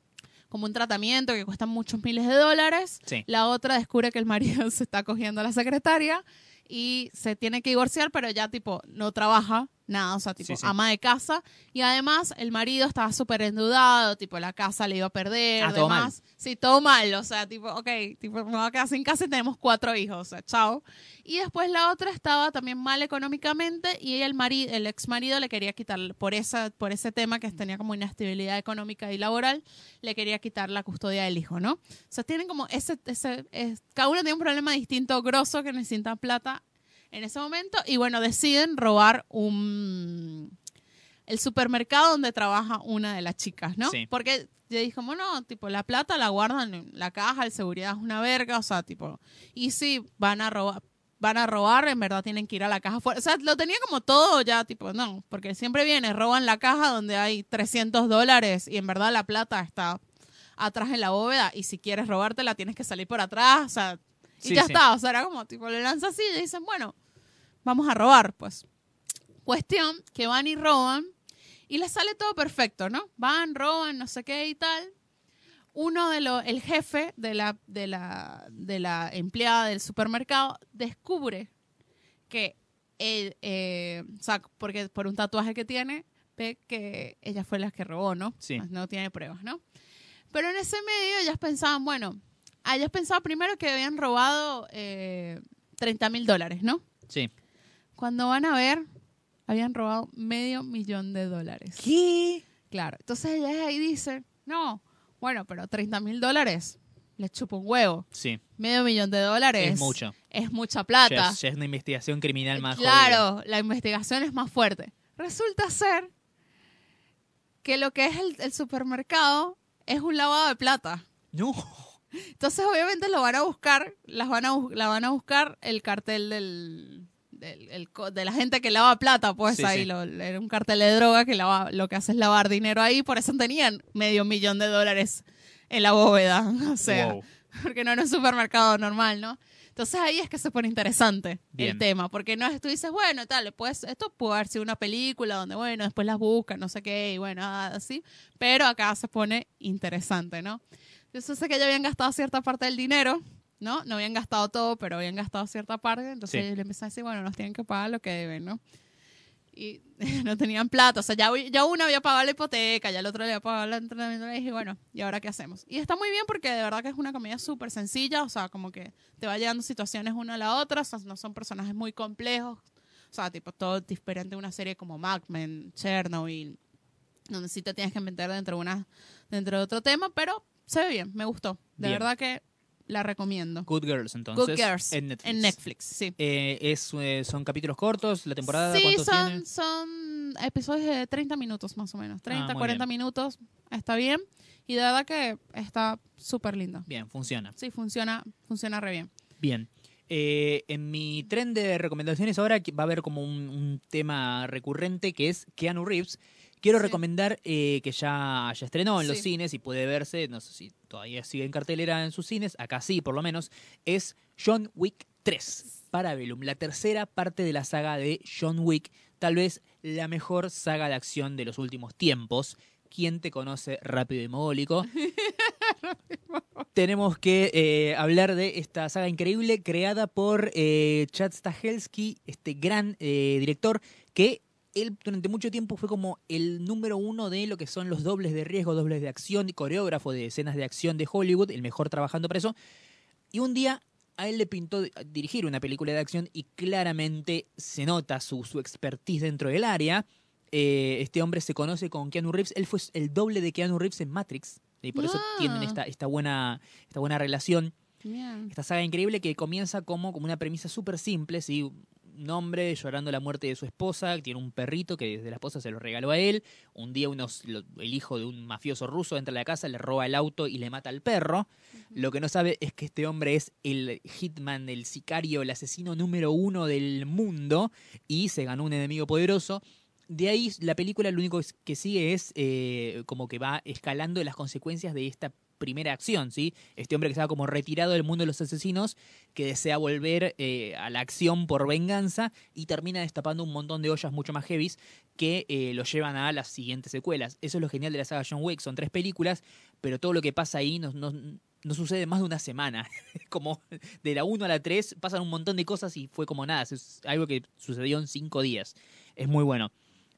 como un tratamiento que cuesta muchos miles de dólares. Sí. La otra descubre que el marido se está cogiendo a la secretaria y se tiene que divorciar, pero ya tipo no trabaja nada, o sea, tipo Sí, sí. ama de casa. Y además el marido estaba súper endeudado, tipo la casa le iba a perder, Ah, todo mal. demás. Sí, todo mal, o sea, tipo, ok, tipo, me voy a quedar sin casa y tenemos cuatro hijos, o sea, chao. Y después la otra estaba también mal económicamente y ella, el marido, el ex marido le quería quitar, por, esa, por ese tema que tenía como inestabilidad económica y laboral, le quería quitar la custodia del hijo, ¿no? O sea, tienen como ese, ese es- cada uno tiene un problema distinto, grosso, que necesita plata en ese momento y bueno, deciden robar un el supermercado donde trabaja una de las chicas, ¿no? Sí. Porque yo dije, como no, tipo, la plata la guardan en la caja, el seguridad es una verga, o sea, tipo, y si van a robar, van a robar, en verdad tienen que ir a la caja fuera. O sea, lo tenía como todo ya, tipo, no, porque siempre viene, roban la caja donde hay 300 dólares y en verdad la plata está atrás en la bóveda y si quieres robártela tienes que salir por atrás, o sea, y Sí, ya sí. está, o sea, era como, tipo, le lanza así y dicen, bueno, vamos a robar, pues. Cuestión que van y roban y les sale todo perfecto, ¿no? Van, roban, no sé qué y tal. Uno de los, el jefe de la, de la, de la empleada del supermercado descubre que él, eh, o sea, porque por un tatuaje que tiene, ve que ella fue la que robó, ¿no? Sí. No tiene pruebas, ¿no? Pero en ese medio ellas pensaban, bueno, ellas pensaban primero que habían robado eh, 30 mil dólares, ¿no? Sí. Cuando van a ver, habían robado medio millón de dólares. ¿Qué? Claro. Entonces ella ahí dice, no, bueno, pero 30 mil dólares les chupa un huevo. Sí. Medio millón de dólares Es mucho. Es mucha Ya plata. es, ya es una investigación criminal más jodida. claro, la investigación es más fuerte. Resulta ser que lo que es el, el supermercado es un lavado de plata. No. Entonces, obviamente lo van a buscar, las van a, la van a buscar el cartel del, el co- de la gente que lava plata, pues Sí, ahí sí. lo- era un cartel de droga que lava- lo que hace es lavar dinero ahí, por eso tenían medio millón de dólares en la bóveda, o sea, Wow. porque no era un supermercado normal, ¿no? Entonces ahí es que se pone interesante Bien. el tema, porque no es, tú dices, bueno, tal, pues esto puede haber sido una película donde, bueno, después las buscan, no sé qué, y bueno, ah, así, pero acá se pone interesante, ¿no? Yo sé que ya habían gastado cierta parte del dinero, ¿no? No habían gastado todo, pero habían gastado cierta parte, entonces Sí. le empezaron a decir, bueno, nos tienen que pagar lo que deben, ¿no? Y no tenían plata, o sea, ya, ya uno había pagado la hipoteca, ya el otro le había pagado el entrenamiento, y dije, bueno, ¿y ahora qué hacemos? Y está muy bien porque de verdad que es una comedia súper sencilla, o sea, como que te va llegando situaciones una a la otra, o sea, no son personajes muy complejos, o sea, tipo, todo diferente de una serie como Mad Men, Chernobyl, donde sí te tienes que meter dentro de, una, dentro de otro tema, pero se ve bien, me gustó. De Bien. verdad que la recomiendo. Good Girls, entonces. Good Girls. En Netflix. En Netflix, sí. Eh, es, eh, son capítulos cortos, la temporada, Sí, ¿cuántos son, tiene? son episodios de 30 minutos más o menos. 30, Ah, muy 40 bien. minutos, está bien. Y de verdad que está súper lindo. Bien, funciona. Sí, funciona, funciona re bien. Bien. Eh, en mi tren de recomendaciones ahora va a haber como un, un tema recurrente que es Keanu Reeves. Quiero Sí. recomendar eh, que ya, ya estrenó en los cines y puede verse, no sé si todavía sigue en cartelera en sus cines, acá sí por lo menos, es John Wick 3, Parabellum, la tercera parte de la saga de John Wick, tal vez la mejor saga de acción de los últimos tiempos. ¿Quién te conoce rápido y mogólico? Tenemos que eh, hablar de esta saga increíble creada por eh, Chad Stahelski, este gran eh, director que él durante mucho tiempo fue como el número uno de lo que son los dobles de riesgo, dobles de acción, coreógrafo de escenas de acción de Hollywood, el mejor trabajando para eso. Y un día a él le pintó di- dirigir una película de acción y claramente se nota su, su expertise dentro del área. Eh, este hombre se conoce con Keanu Reeves. Él fue el doble de Keanu Reeves en Matrix. Y por eso Ah. tienen esta, esta, buena, esta buena relación. Esta saga increíble que comienza como, como una premisa súper simple, ¿sí? Un hombre llorando la muerte de su esposa, tiene un perrito que desde la esposa se lo regaló a él. Un día unos, lo- el hijo de un mafioso ruso entra a la casa, le roba el auto y le mata al perro. Lo que no sabe es que este hombre es el hitman, el sicario, el asesino número uno del mundo y se ganó un enemigo poderoso. De ahí la película lo único que sigue es eh, como que va escalando las consecuencias de esta primera acción, ¿sí? Este hombre que estaba como retirado del mundo de los asesinos, que desea volver eh, a la acción por venganza y termina destapando un montón de ollas mucho más heavies que eh, lo llevan a las siguientes secuelas. Eso es lo genial de la saga John Wick, son tres películas, pero todo lo que pasa ahí no, no, sucede más de una semana. como de la 1 a la 3 pasan un montón de cosas y fue como nada, es algo que sucedió en cinco días. Es muy bueno.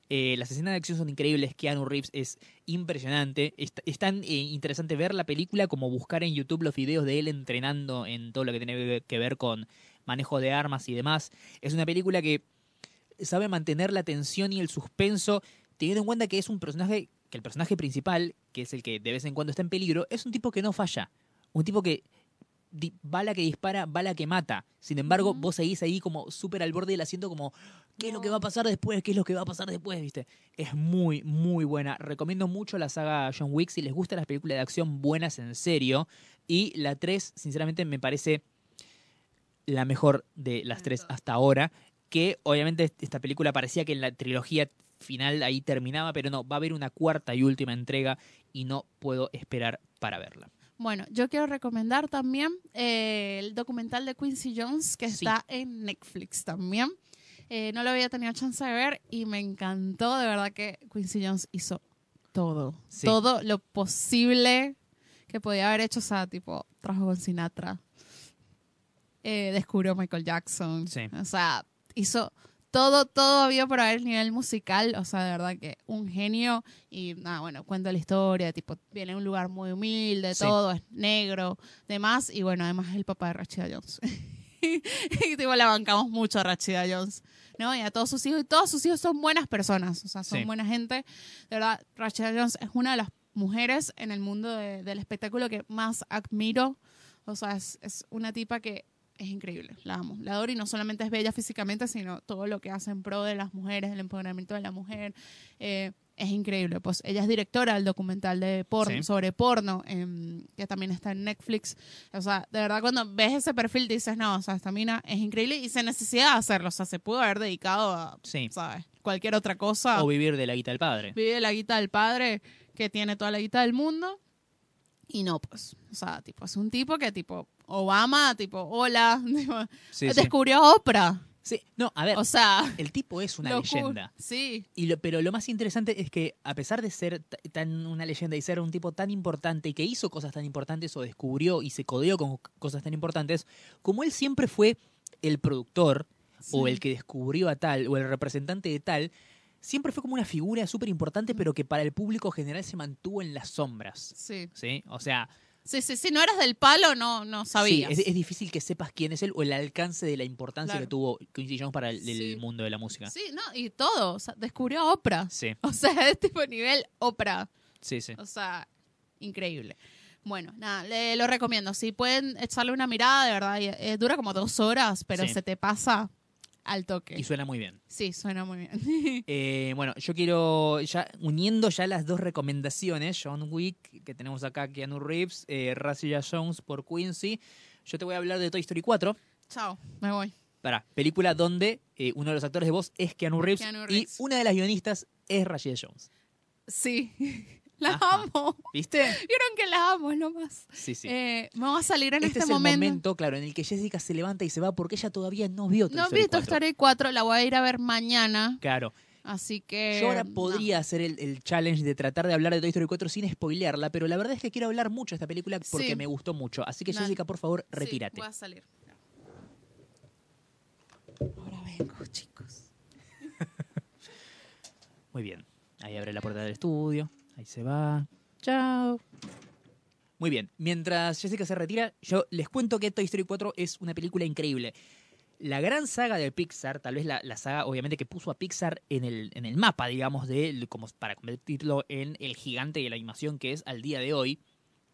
Eh, las escenas de acción son increíbles. Keanu Reeves es impresionante. Es, es tan eh, interesante ver la película como buscar en YouTube los videos de él entrenando en todo lo que tiene que ver con manejo de armas y demás. Es una película que sabe mantener la tensión y el suspenso, teniendo en cuenta que es un personaje, que el personaje principal, que es el que de vez en cuando está en peligro, es un tipo que no falla. Un tipo que bala que dispara, bala que mata. Sin embargo, vos seguís ahí como súper al borde del asiento como, ¿qué es lo que va a pasar después? ¿Qué es lo que va a pasar después? ¿Viste? Es muy, muy buena. Recomiendo mucho la saga John Wick si les gustan las películas de acción buenas en serio. Y la 3, sinceramente, me parece la mejor de las tres hasta ahora. Que obviamente esta película parecía que en la trilogía final ahí terminaba, pero no, va a haber una cuarta y última entrega y no puedo esperar para verla. Bueno, yo quiero recomendar también eh, el documental de Quincy Jones que Sí. está en Netflix también. Eh, no lo había tenido chance de ver y me encantó, de verdad que Quincy Jones hizo todo, Sí. todo lo posible que podía haber hecho, o sea, tipo, trabajó con Sinatra, eh, descubrió Michael Jackson, Sí. o sea, hizo todo, todo había por haber nivel musical, o sea, de verdad que un genio y nada, bueno, cuenta la historia, tipo, viene de un lugar muy humilde, Sí. todo es negro, demás, y bueno, además es el papá de Rachida Jones. y tipo, la bancamos mucho a Rachida Jones, ¿no? Y a todos sus hijos, y todos sus hijos son buenas personas, o sea, son Sí. buena gente. De verdad, Rachida Jones es una de las mujeres en el mundo de- del espectáculo que más admiro, o sea, es, es una tipa que es increíble, la amo, la adoro y no solamente es bella físicamente, sino todo lo que hace en pro de las mujeres, del empoderamiento de la mujer, eh, es increíble. Pues ella es directora del documental de porno, Sí. sobre porno, em, que también está en Netflix. O sea, de verdad cuando ves ese perfil dices, no, o sea, esta mina es increíble y sin necesidad de hacerlo, o sea, se pudo haber dedicado a, Sí. ¿sabes? Cualquier otra cosa. O vivir de la guita del padre. Vive de la guita del padre, que tiene toda la guita del mundo. Y no, pues, o sea, tipo, es un tipo que, tipo, Obama, tipo, hola, Sí, sí. descubrió a Oprah. Sí, No, a ver, O sea, el tipo es una leyenda. Sí, Y lo- pero lo más interesante es que, a pesar de ser tan una leyenda y ser un tipo tan importante y que hizo cosas tan importantes o descubrió y se codeó con cosas tan importantes, como él siempre fue el productor o Sí. el que descubrió a tal o el representante de tal, siempre fue como una figura súper importante, pero que para el público general se mantuvo en las sombras. sí. ¿Sí? O sea, Sí, sí, sí, no eras del palo, no, no sí, sabías. es, es difícil que sepas quién es él o el alcance de la importancia Claro. que tuvo Quincy Jones para el, el Sí. mundo de la música. Sí, no, y todo, o sea, descubrió a Oprah. Sí, O sea, es tipo nivel Oprah. sí, sí. O sea, increíble. Bueno, nada, le, lo recomiendo. Si pueden echarle una mirada, de verdad, y, eh, dura como dos horas, pero Sí. se te pasa al toque. Y suena muy bien. Sí, suena muy bien. Eh, bueno, yo quiero, ya uniendo ya las dos recomendaciones, John Wick, que tenemos acá, Keanu Reeves, eh, Jones por Quincy, yo te voy a hablar de Toy Story 4, Chao, me voy. para película donde eh, uno de los actores de voz es Keanu Reeves, Keanu y una de las guionistas es Rashida Jones. Sí, la Ajá. amo. ¿Viste? Vieron que la amo, es lo más. Sí, sí. Eh, vamos a salir en este este, es momento. el momento, claro, en el que Jessica se levanta y se va porque ella todavía no vio Toy No Story vi Toy 4. Story 4, la voy a ir a ver mañana. Claro. Así que. Yo ahora no. podría hacer el, el challenge de tratar de hablar de Toy Story 4 sin spoilearla, pero la verdad es que quiero hablar mucho de esta película porque Sí. me gustó mucho. Así que. Jessica, por favor, Sí, retírate. voy a salir. Ahora vengo, chicos. Muy bien. Ahí abre la puerta del estudio. Ahí se va. Chao. Muy bien. Mientras Jessica se retira, yo les cuento que Toy Story 4 es una película increíble. La gran saga de Pixar, tal vez la, la saga obviamente que puso a Pixar en el, en el mapa, digamos, de como para convertirlo en el gigante de la animación que es al día de hoy.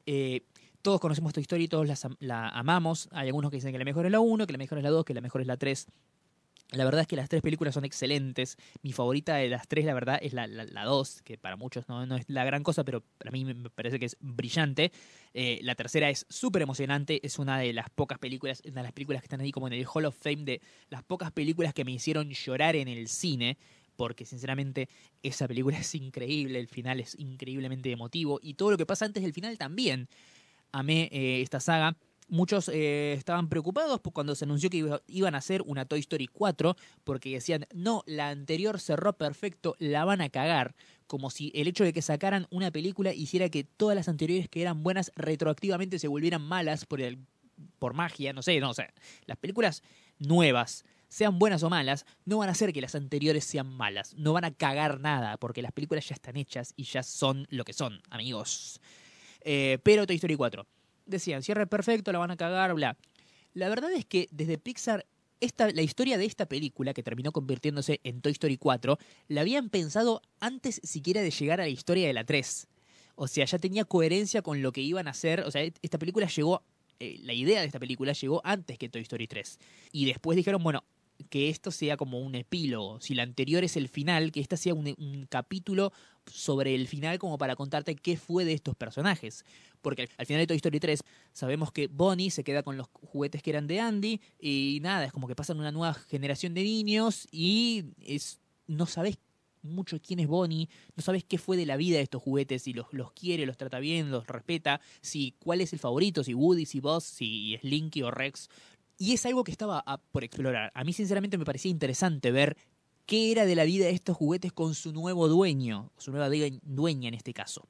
Eh, todos conocemos Toy Story, todos am- la amamos. Hay algunos que dicen que la mejor es la 1, que la mejor es la 2, que la mejor es la 3. La verdad es que las tres películas son excelentes. Mi favorita de las tres, la verdad, es la 2, la, dos, que para muchos no, no es la gran cosa, pero para mí me parece que es brillante. Eh, la tercera es súper emocionante, es una de las pocas películas, una de las películas que están ahí como en el Hall of Fame de las pocas películas que me hicieron llorar en el cine, porque sinceramente esa película es increíble, el final es increíblemente emotivo y todo lo que pasa antes del final también. Amé eh, esta saga. Muchos eh, estaban preocupados cuando se anunció que iba- iban a hacer una Toy Story 4 porque decían, no, la anterior cerró perfecto, la van a cagar. Como si el hecho de que sacaran una película hiciera que todas las anteriores que eran buenas retroactivamente se volvieran malas por, el, por magia, no sé, no sé. Las películas nuevas, sean buenas o malas, no van a hacer que las anteriores sean malas. No van a cagar nada porque las películas ya están hechas y ya son lo que son, amigos. Eh, pero Toy Story 4 decían, cierre perfecto, la van a cagar, bla. La verdad es que desde Pixar, esta, la historia de esta película, que terminó convirtiéndose en Toy Story 4, la habían pensado antes siquiera de llegar a la historia de la 3. O sea, ya tenía coherencia con lo que iban a hacer. O sea, esta película llegó eh, la idea de esta película llegó antes que Toy Story 3. Y después dijeron, bueno, que esto sea como un epílogo. Si la anterior es el final, que esta sea un, capítulo sobre el final como para contarte qué fue de estos personajes. Porque al, al final de Toy Story 3 sabemos que Bonnie se queda con los juguetes que eran de Andy y nada, es como que pasan una nueva generación de niños y es, no sabes mucho quién es Bonnie, no sabes qué fue de la vida de estos juguetes, si los, los quiere, los trata bien, los respeta, si cuál es el favorito, si Woody, si Buzz, si Slinky o Rex. Y es algo que estaba por explorar. A mí sinceramente me parecía interesante ver qué era de la vida de estos juguetes con su nuevo dueño, su nueva due- dueña en este caso.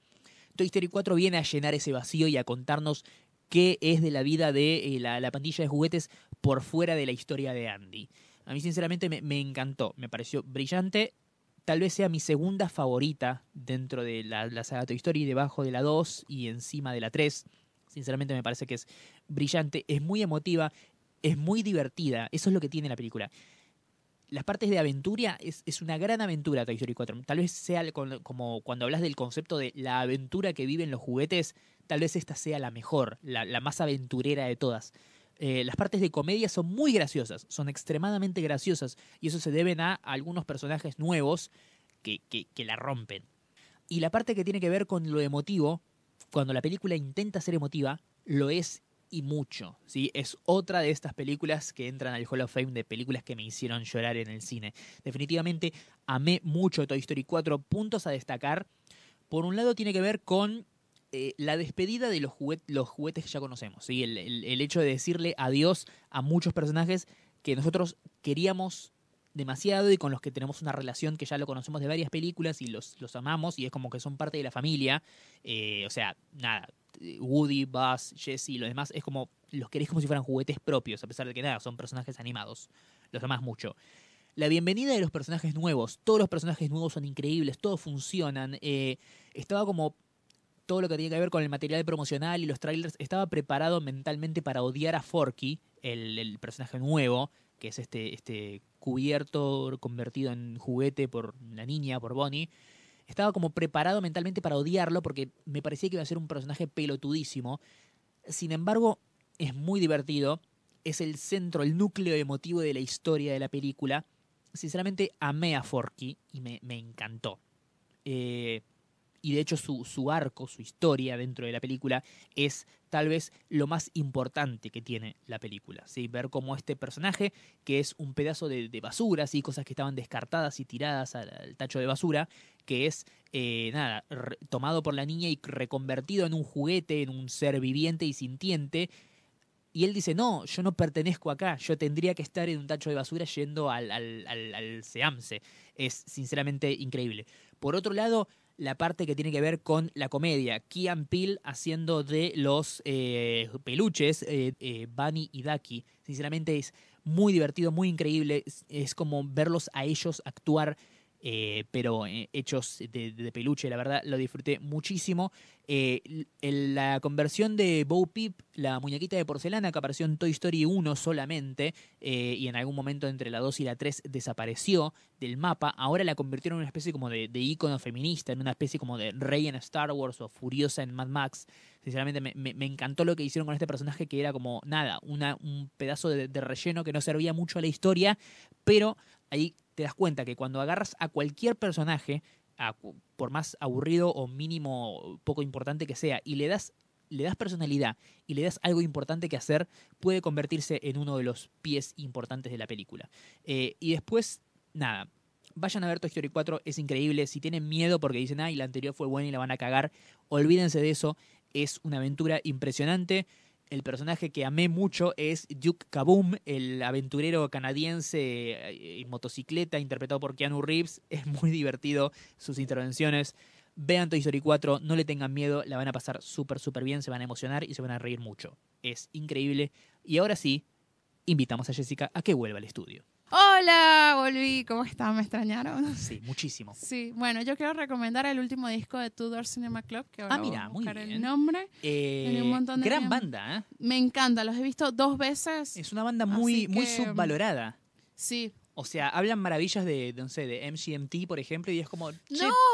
Toy Story 4 viene a llenar ese vacío y a contarnos qué es de la vida de eh, la, la pandilla de juguetes por fuera de la historia de Andy. A mí sinceramente me, me encantó, me pareció brillante. Tal vez sea mi segunda favorita dentro de la, la saga Toy Story, debajo de la 2 y encima de la 3. Sinceramente me parece que es brillante, es muy emotiva, es muy divertida. Eso es lo que tiene la película. Las partes de aventura es, es una gran aventura Toy Story 4. Tal vez sea como cuando hablas del concepto de la aventura que viven los juguetes, tal vez esta sea la mejor, la, la más aventurera de todas. Eh, las partes de comedia son muy graciosas, son extremadamente graciosas y eso se deben a algunos personajes nuevos que, que, que la rompen. Y la parte que tiene que ver con lo emotivo, cuando la película intenta ser emotiva, lo es y mucho. ¿sí? Es otra de estas películas que entran al Hall of Fame de películas que me hicieron llorar en el cine. Definitivamente amé mucho Toy Story 4. Puntos a destacar. Por un lado tiene que ver con eh, la despedida de los, juguet- los juguetes que ya conocemos. ¿sí? El, hecho de decirle adiós a muchos personajes que nosotros queríamos demasiado y con los que tenemos una relación que ya lo conocemos de varias películas y los, los amamos y es como que son parte de la familia. Eh, o sea, nada, Woody, Buzz, Jesse y los demás es como los querés como si fueran juguetes propios, a pesar de que nada, son personajes animados. Los amás mucho. La bienvenida de los personajes nuevos. Todos los personajes nuevos son increíbles, todos funcionan. eh, estaba como todo lo que tenía que ver con el material promocional y los trailers, estaba preparado mentalmente para odiar a Forky, el, el personaje nuevo, que es este, este cubierto convertido en juguete por la niña, por Bonnie. Estaba como preparado mentalmente para odiarlo porque me parecía que iba a ser un personaje pelotudísimo. Sin embargo, es muy divertido. Es el centro, el núcleo emotivo de la historia de la película. Sinceramente, amé a Forky y me, me encantó. Eh, y de hecho su, su arco, su historia dentro de la película es tal vez lo más importante que tiene la película. Ver cómo este personaje, que es un pedazo de, basura, cosas que estaban descartadas y tiradas al, tacho de basura, que es eh, nada, tomado por la niña y reconvertido en un juguete, en un ser viviente y sintiente. Y él dice, no, yo no pertenezco acá, yo tendría que estar en un tacho de basura yendo al, al, al, al Seamse. Es sinceramente increíble. Por otro lado, la parte que tiene que ver con la comedia. Kian Peele haciendo de los eh, peluches, eh, eh, Bunny y Ducky. Sinceramente es muy divertido, muy increíble. Es, es como verlos a ellos actuar, eh, pero eh, hechos de, peluche. La verdad, lo disfruté muchísimo. Eh, la conversión de Bo Peep, la muñequita de porcelana que apareció en Toy Story 1 solamente, y en algún momento entre la 2 y la 3 desapareció del mapa, ahora la convirtieron en una especie como de, de ícono feminista, en una especie como de rey en Star Wars o furiosa en Mad Max. Sinceramente me, me- encantó lo que hicieron con este personaje que era como nada, un pedazo de, de relleno que no servía mucho a la historia, pero ahí te das cuenta que cuando agarras a cualquier personaje, por más aburrido o mínimo poco importante que sea, y le das le das personalidad y le das algo importante que hacer, puede convertirse en uno de los pies importantes de la película. Eh, y después, nada, vayan a ver Toy Story 4, es increíble. Si tienen miedo porque dicen, ay, la anterior fue buena y la van a cagar, olvídense de eso. Es una aventura impresionante. El personaje que amé mucho es Duke Kaboom, el aventurero canadiense eh, en motocicleta interpretado por Keanu Reeves. Es muy divertido sus intervenciones. Vean Toy Story 4, no le tengan miedo, la van a pasar súper, súper bien, se van a emocionar y se van a reír mucho. Es increíble. Y ahora sí, invitamos a Jessica a que vuelva al estudio. Hola, volví. ¿Cómo están? ¿Me extrañaron? Sí, muchísimo. Sí, bueno, yo quiero recomendar el último disco de Tudor Cinema Club, que ahora Ah, mira, voy a muy buscar el bien. nombre. Eh, Tiene un montón de gran tiempo. banda, ¿eh? Me encanta, los he visto dos veces. Es una banda muy, muy subvalorada. Sí, O sea, hablan maravillas de, de, no sé, de MGMT, por ejemplo, y es como... che,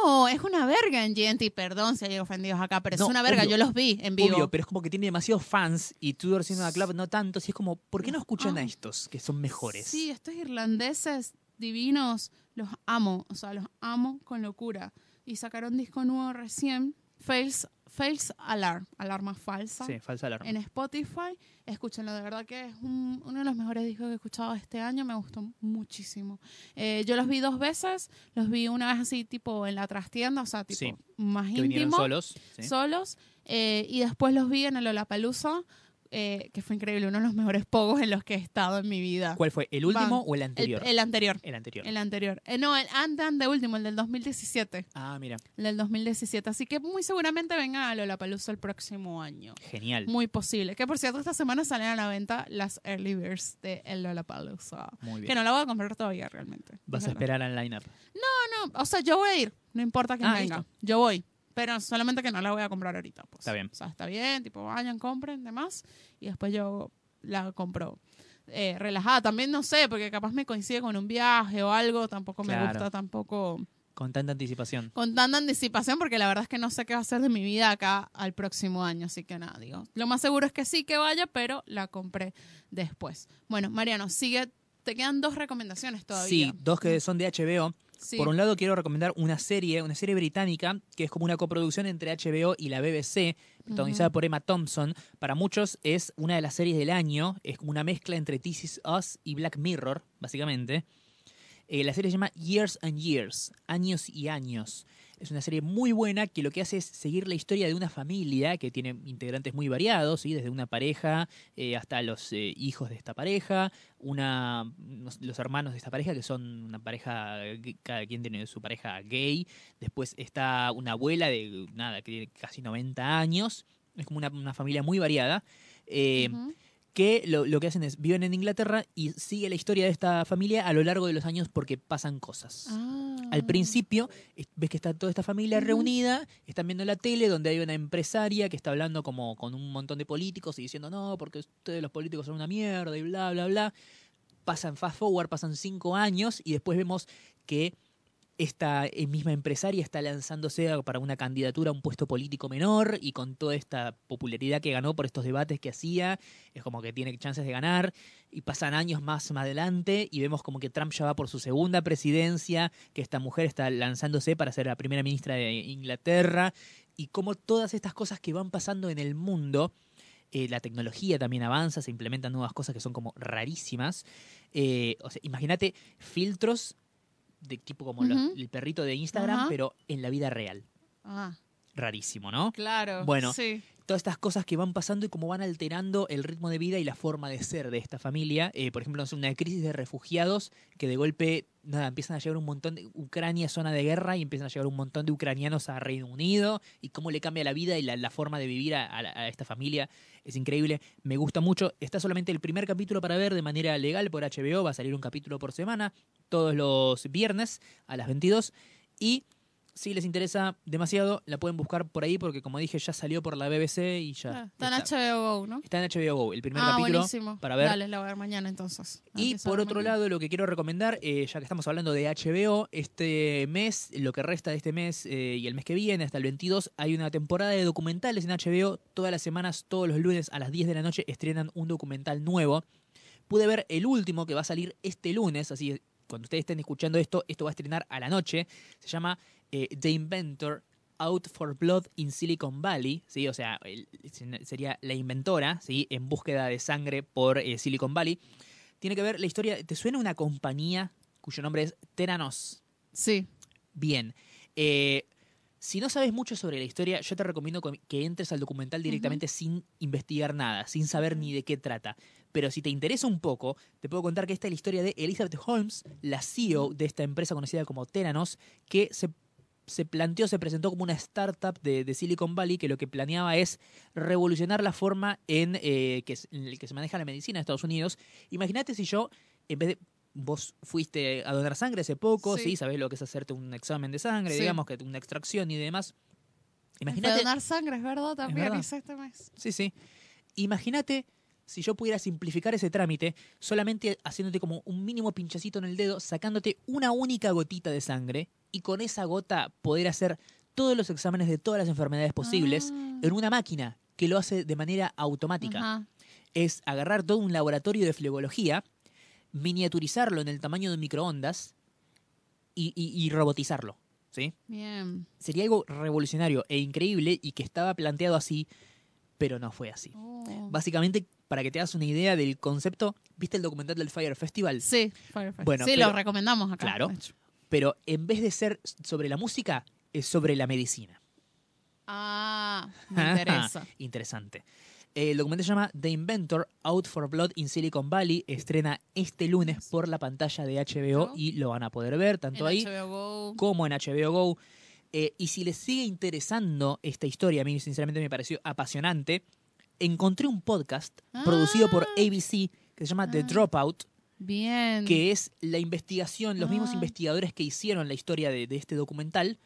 No, es una verga en GNT. Perdón si hay ofendidos acá, pero No, es una verga. obvio. Yo los vi en vivo. Obvio, pero es como que tiene demasiados fans y Tudor Cinema Club no tantos. Y es como, ¿por qué no escuchan a Ah. estos que son mejores? Sí, estos irlandeses divinos, los amo, o sea, los amo con locura. Y sacaron disco nuevo recién, Fails, Fails Alarm, alarma falsa, Sí, falsa alarma. en Spotify. Escúchenlo, de verdad que es un- uno de los mejores discos que he escuchado este año, me gustó muchísimo. Eh, yo los vi dos veces, los vi una vez así tipo en la trastienda, o sea, tipo Sí, más íntimo solos. sí. solos eh, y después los vi en el Lollapalooza eh, que fue increíble, uno de los mejores pogos en los que he estado en mi vida. ¿Cuál fue? ¿El último Van. o el anterior? el anterior. El anterior. El anterior. Eh, no, el antes de último, el del 2017. Ah, mira. El del 2017. Así que muy seguramente venga a Lollapalooza el próximo año. Genial. Muy posible. Que por cierto, esta semana salen a la venta las Early Birds de el Lollapalooza. Muy Que bien. no la voy a comprar todavía realmente. Vas a esperar al line-up. No, o sea, yo voy a ir. No importa quién Ah, venga. listo. Yo voy. Pero solamente que no la voy a comprar ahorita. Pues. Está bien. O sea, está bien. Tipo, vayan, compren, demás. Y después yo la compro. eh, relajada. También no sé, porque capaz me coincide con un viaje o algo. Tampoco me Claro. gusta tampoco Con tanta anticipación. con tanta anticipación porque la verdad es que no sé qué va a ser de mi vida acá al próximo año, así que nada, digo, lo más seguro es que sí que vaya, pero la compré después. Bueno, Mariano, sigue, te quedan dos recomendaciones todavía. Sí, dos que son de HBO. Sí. Por un lado quiero recomendar una serie, una serie británica, que es como una coproducción entre HBO y la BBC, protagonizada por Emma Thompson. Para muchos es una de las series del año, es como una mezcla entre This Is Us y Black Mirror, básicamente. Eh, la serie se llama Years and Years, años y años. Es una serie muy buena que lo que hace es seguir la historia de una familia que tiene integrantes muy variados, ¿sí? desde una pareja eh, hasta los eh, hijos de esta pareja, una, los, hermanos de esta pareja que son una pareja, cada quien tiene su pareja gay. Después está una abuela de nada, que tiene casi 90 años. Es como una, una familia muy variada. Eh. Que lo, lo que hacen es viven en Inglaterra y sigue la historia de esta familia a lo largo de los años porque pasan cosas. Ah. Al principio es- ves que está toda esta familia reunida, están viendo la tele donde hay una empresaria que está hablando como con un montón de políticos y diciendo no, porque ustedes los políticos son una mierda y bla, bla, bla. Pasan fast forward, pasan cinco años y después vemos que esta eh, misma empresaria está lanzándose para una candidatura a un puesto político menor y con toda esta popularidad que ganó por estos debates que hacía, es como que tiene chances de ganar y pasan años más, más adelante y vemos como que Trump ya va por su segunda presidencia, que esta mujer está lanzándose para ser la primera ministra de Inglaterra y como todas estas cosas que van pasando en el mundo, eh, la tecnología también avanza, se implementan nuevas cosas que son como rarísimas. Eh, o sea, imagínate filtros de tipo como los- el perrito de Instagram, pero en la vida real. Ah, Rarísimo, ¿no? claro. Bueno. Sí. Todas estas cosas que van pasando y cómo van alterando el ritmo de vida y la forma de ser de esta familia. Eh, por ejemplo, una crisis de refugiados que de golpe nada, empiezan a llegar un montón de Ucrania, zona de guerra, y empiezan a llegar un montón de ucranianos a Reino Unido y cómo le cambia la vida y la, forma de vivir a, a esta familia. Es increíble, me gusta mucho. Está solamente el primer capítulo para ver de manera legal por HBO, va a salir un capítulo por semana, todos los viernes a las 22. Y si les interesa demasiado, la pueden buscar por ahí porque como dije ya salió por la BBC y ya Ah, está en HBO Go, ¿no? Está en HBO Go, el primer ah, capítulo buenísimo. para ver. Dale, la voy a ver mañana entonces. Y por otro mañana. lado, lo que quiero recomendar, eh, ya que estamos hablando de HBO, este mes, lo que resta de este mes eh, y el mes que viene, hasta el 22, hay una temporada de documentales en HBO. Todas las semanas, todos los lunes a las 10 de la noche, estrenan un documental nuevo. Pude ver el último que va a salir este lunes, así que cuando ustedes estén escuchando esto, esto va a estrenar a la noche. Se llama eh, The Inventor Out for Blood in Silicon Valley, ¿sí? o sea, el- sería la inventora ¿sí? en búsqueda de sangre por eh, Silicon Valley. Tiene que ver la historia. ¿Te suena una compañía cuyo nombre es Teranos? Sí. Bien. Eh, si no sabes mucho sobre la historia, yo te recomiendo co- que entres al documental directamente sin investigar nada, sin saber ni de qué trata. Pero si te interesa un poco, te puedo contar que esta es la historia de Elizabeth Holmes, la CEO de esta empresa conocida como Teranos, que se, se planteó, se presentó como una startup de, de Silicon Valley que lo que planeaba es revolucionar la forma en, eh, que, es- en el que se maneja la medicina en Estados Unidos. Imagínate si yo, en vez de vos fuiste a donar sangre hace poco, Sí. sí, sabés lo que es hacerte un examen de sangre, Sí. digamos, que una extracción y demás. Imagínate, donar sangre, es verdad, también verdad. hice este mes. sí, sí. Imagínate si yo pudiera simplificar ese trámite solamente haciéndote como un mínimo pinchacito en el dedo, sacándote una única gotita de sangre y con esa gota poder hacer todos los exámenes de todas las enfermedades posibles Ah. en una máquina que lo hace de manera automática. Ajá. Es agarrar todo un laboratorio de flegología, miniaturizarlo en el tamaño de microondas y, y- y robotizarlo. ¿sí? Bien. Sería algo revolucionario e increíble y que estaba planteado así, pero no fue así. Oh. Básicamente, para que te hagas una idea del concepto, ¿viste el documental del Fire Festival? Sí, Firefly. Bueno, sí, pero- lo recomendamos acá. Claro. Pero en vez de ser sobre la música, es sobre la medicina. Ah, me interesa. Interesante. El documental se llama The Inventor Out for Blood in Silicon Valley. Estrena este lunes por la pantalla de HBO y lo van a poder ver tanto En ahí HBO Go. como en HBO Go. Eh, y si les sigue interesando esta historia, a mí sinceramente me pareció apasionante, encontré un podcast producido por Ah. ABC que se llama The Ah. Dropout, Bien. que es la investigación, los mismos Ah. investigadores que hicieron la historia de, de este documental,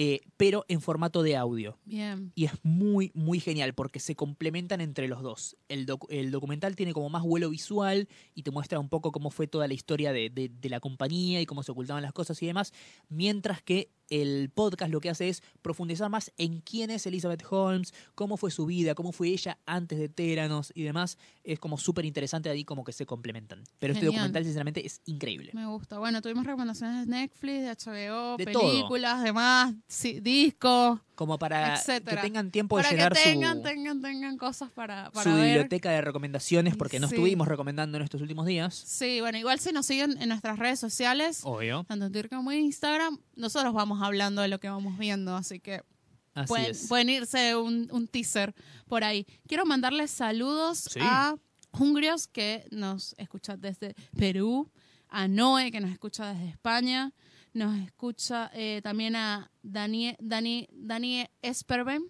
eh, pero en formato de audio. Bien. Y es muy, muy genial porque se complementan entre los dos. El, docu- el documental tiene como más vuelo visual y te muestra un poco cómo fue toda la historia de, de- de la compañía y cómo se ocultaban las cosas y demás. Mientras que el podcast lo que hace es profundizar más en quién es Elizabeth Holmes, cómo fue su vida, cómo fue ella antes de Téranos y demás. Es como súper interesante ahí como que se complementan. Pero este documental sinceramente es increíble. Me gusta. Bueno, tuvimos recomendaciones de Netflix, de HBO, De todo. películas, demás, sí, discos, Como para que Etcétera. tengan tiempo de para que llenar tengan, su... tengan, tengan cosas para, para su ver. biblioteca de recomendaciones porque no Sí. estuvimos recomendando en estos últimos días. Sí, bueno, igual si nos siguen en nuestras redes sociales, Obvio. tanto en Twitter como en Instagram, nosotros vamos hablando de lo que vamos viendo, así que Así pueden, es. pueden irse un, un teaser por ahí. Quiero mandarles saludos Sí. a Hungrios, que nos escucha desde Perú, a Noé, que nos escucha desde España, nos escucha eh, también a Daniel, Dani, Daniel Esperben,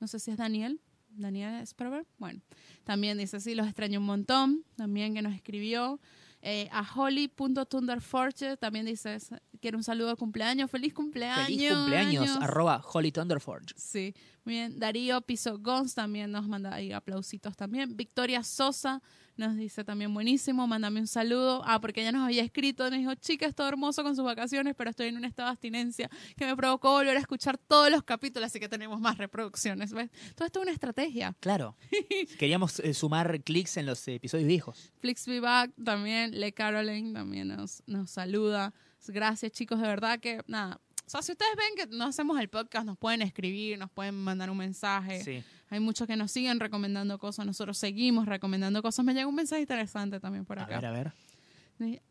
no sé si es Daniel, Daniel Esperben, bueno, también dice, sí, los extraño un montón, también que nos escribió. Eh, a Holly.Thunderforge también dice, quiero un saludo de cumpleaños, feliz cumpleaños. Feliz cumpleaños, arroba Holly Thunderforge. Sí, muy bien. Darío Piso Gons también nos manda ahí aplausitos también. Victoria Sosa nos dice también buenísimo, mándame un saludo. Ah, porque ella nos había escrito, nos dijo, chica, es todo hermoso con sus vacaciones, pero estoy en un estado de abstinencia que me provocó volver a escuchar todos los capítulos, así que tenemos más reproducciones, ¿ves? Todo esto es una estrategia. Claro. Queríamos eh, sumar clics en los episodios viejos. Flix Be Back también, Le Caroline también nos, nos saluda. Gracias, chicos, de verdad que, nada. O sea, si ustedes ven que no hacemos el podcast, nos pueden escribir, nos pueden mandar un mensaje. Sí. Hay muchos que nos siguen recomendando cosas, nosotros seguimos recomendando cosas. Me llega un mensaje interesante también por A acá. ver, a ver.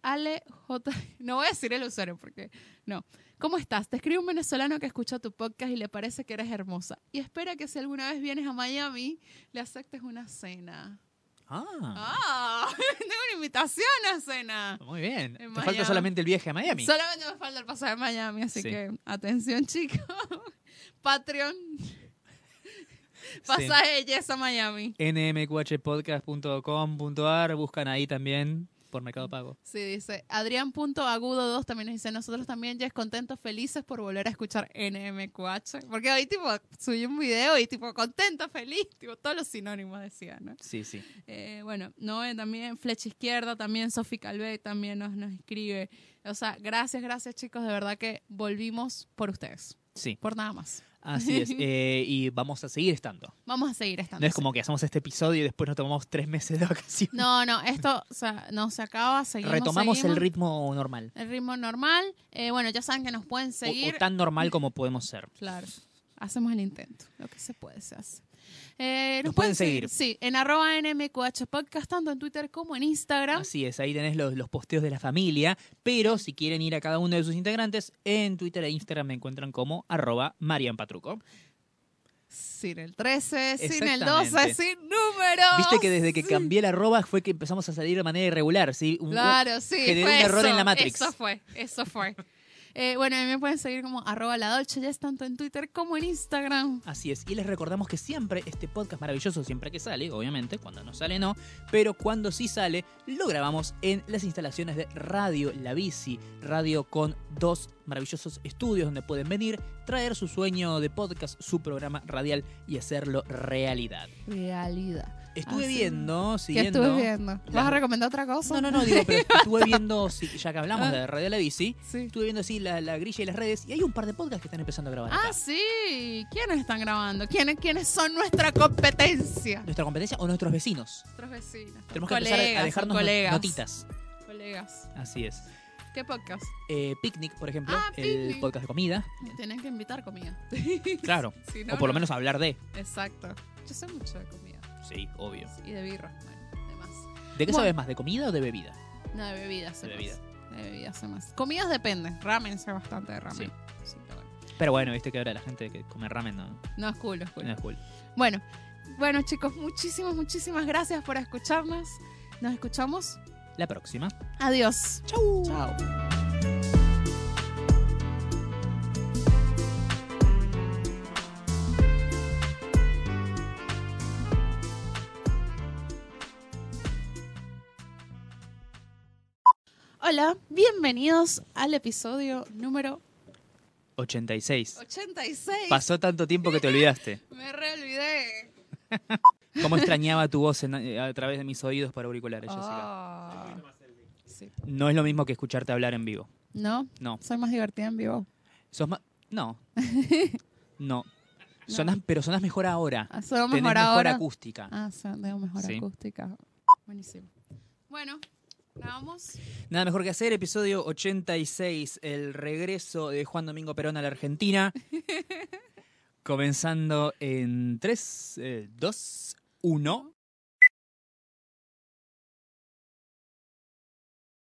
Ale J. No voy a decir el usuario porque no. ¿Cómo estás? Te escribe un venezolano que escucha tu podcast y le parece que eres hermosa. Y espera que si alguna vez vienes a Miami, le aceptes una cena. Ah, ¡Ah! Tengo una invitación a cena. muy bien. en Te falta solamente el viaje a Miami. Solamente me falta el pasaje a Miami, así Sí. que atención, chicos. Patreon. Sí. Pasaje de Yes a Miami. nmqhpodcast.com.ar buscan ahí también por Mercado Pago. Sí, dice Adrián.agudo2 también nos dice, nosotros también ya es contentos, felices por volver a escuchar NMQH. Porque hoy tipo subí un video y tipo contento, feliz, tipo todos los sinónimos decía, ¿no? Sí, sí. Eh, bueno, Noé también, Flecha Izquierda también, Sofi Calvé también nos, nos escribe. O sea, gracias, gracias chicos, de verdad que volvimos por ustedes, Sí, por nada más. así es. Eh, y vamos a seguir estando. Vamos a seguir estando. No es como que hacemos este episodio y después nos tomamos tres meses de vacaciones. No, no, esto o sea, no se acaba, seguimos. Retomamos seguimos. el ritmo normal. El ritmo normal. Eh, bueno, ya saben que nos pueden O, seguir. o tan normal como podemos ser. Claro, hacemos el intento. Lo que se puede, se hace. Eh, Nos pueden seguir. Sí, en arroba NMQH Podcast, tanto en Twitter como en Instagram. Así es, ahí tenés los, los posteos de la familia, pero si quieren ir a cada uno de sus integrantes, en Twitter e Instagram me encuentran como arroba Marian Patruco. Sin el 13, sin el 12, Exactamente. sin número. Viste que desde que cambié el arroba fue que empezamos a salir de manera irregular, ¿sí? Un- Claro, sí. generó fue un error eso, en la Matrix. Eso fue, eso fue. Eh, bueno, a mí me pueden seguir como arroba la Dolce Jess, tanto en Twitter como en Instagram. Así es, y les recordamos que siempre este podcast maravilloso, siempre que sale, obviamente, cuando no sale no, pero cuando sí sale, lo grabamos en las instalaciones de Radio La Bici, radio con dos maravillosos estudios donde pueden venir, traer su sueño de podcast, su programa radial y hacerlo realidad. Realidad. Estuve Ah, sí. viendo, ¿Qué siguiendo. estuve viendo? ¿Vas la- a recomendar otra cosa? No, no, no, digo, pero estuve viendo, sí, ya que hablamos de Radio La Bici, Sí. estuve viendo así la, la grilla y las redes y hay un par de podcasts que están empezando a grabar. acá. Ah, sí. ¿Quiénes están grabando? ¿Quiénes, ¿Quiénes son nuestra competencia? Nuestra competencia o nuestros vecinos. Nuestros vecinos. Tenemos que colegas, empezar a dejarnos no- colegas. notitas. Colegas. Así es. ¿Qué podcast? Eh, Picnic, por ejemplo, Ah, el Picnic. podcast de comida. Me tienen que invitar comida. Claro. Si no, o por lo no. menos hablar de. Exacto. Yo sé mucho de comida. Sí, obvio. Y de birra. Bueno, de más. ¿De qué Bueno. sabes más? ¿De comida o de bebida? No, de bebidas. sé De más. bebida. De bebidas sé más. Comidas depende. Ramen sé bastante de ramen. Sí. Sí, pero bueno. Pero bueno, viste que ahora la gente que come ramen no, No es cool, es cool. no es cool. Bueno, bueno chicos, muchísimas, muchísimas gracias por escucharnos. Nos escuchamos. La próxima. Adiós. Chau. Chao. Hola, bienvenidos al episodio número 86. 86. Pasó tanto tiempo que te olvidaste. Me reolvidé. ¿Cómo extrañaba tu voz en- eh, a través de mis oídos por auriculares, Jessica? Ah. Sí. No es lo mismo que escucharte hablar en vivo. ¿No? No. Soy más divertida en vivo. Sos más... No. No. Sonás- pero sonás mejor ahora. Ah, Soy Tenés mejor mejor ahora. acústica. Ah, sí, tengo mejor Sí. acústica. Buenísimo. Bueno, grabamos. Nada mejor que hacer, episodio 86, el regreso de Juan Domingo Perón a la Argentina. Comenzando en 3, 2, 1.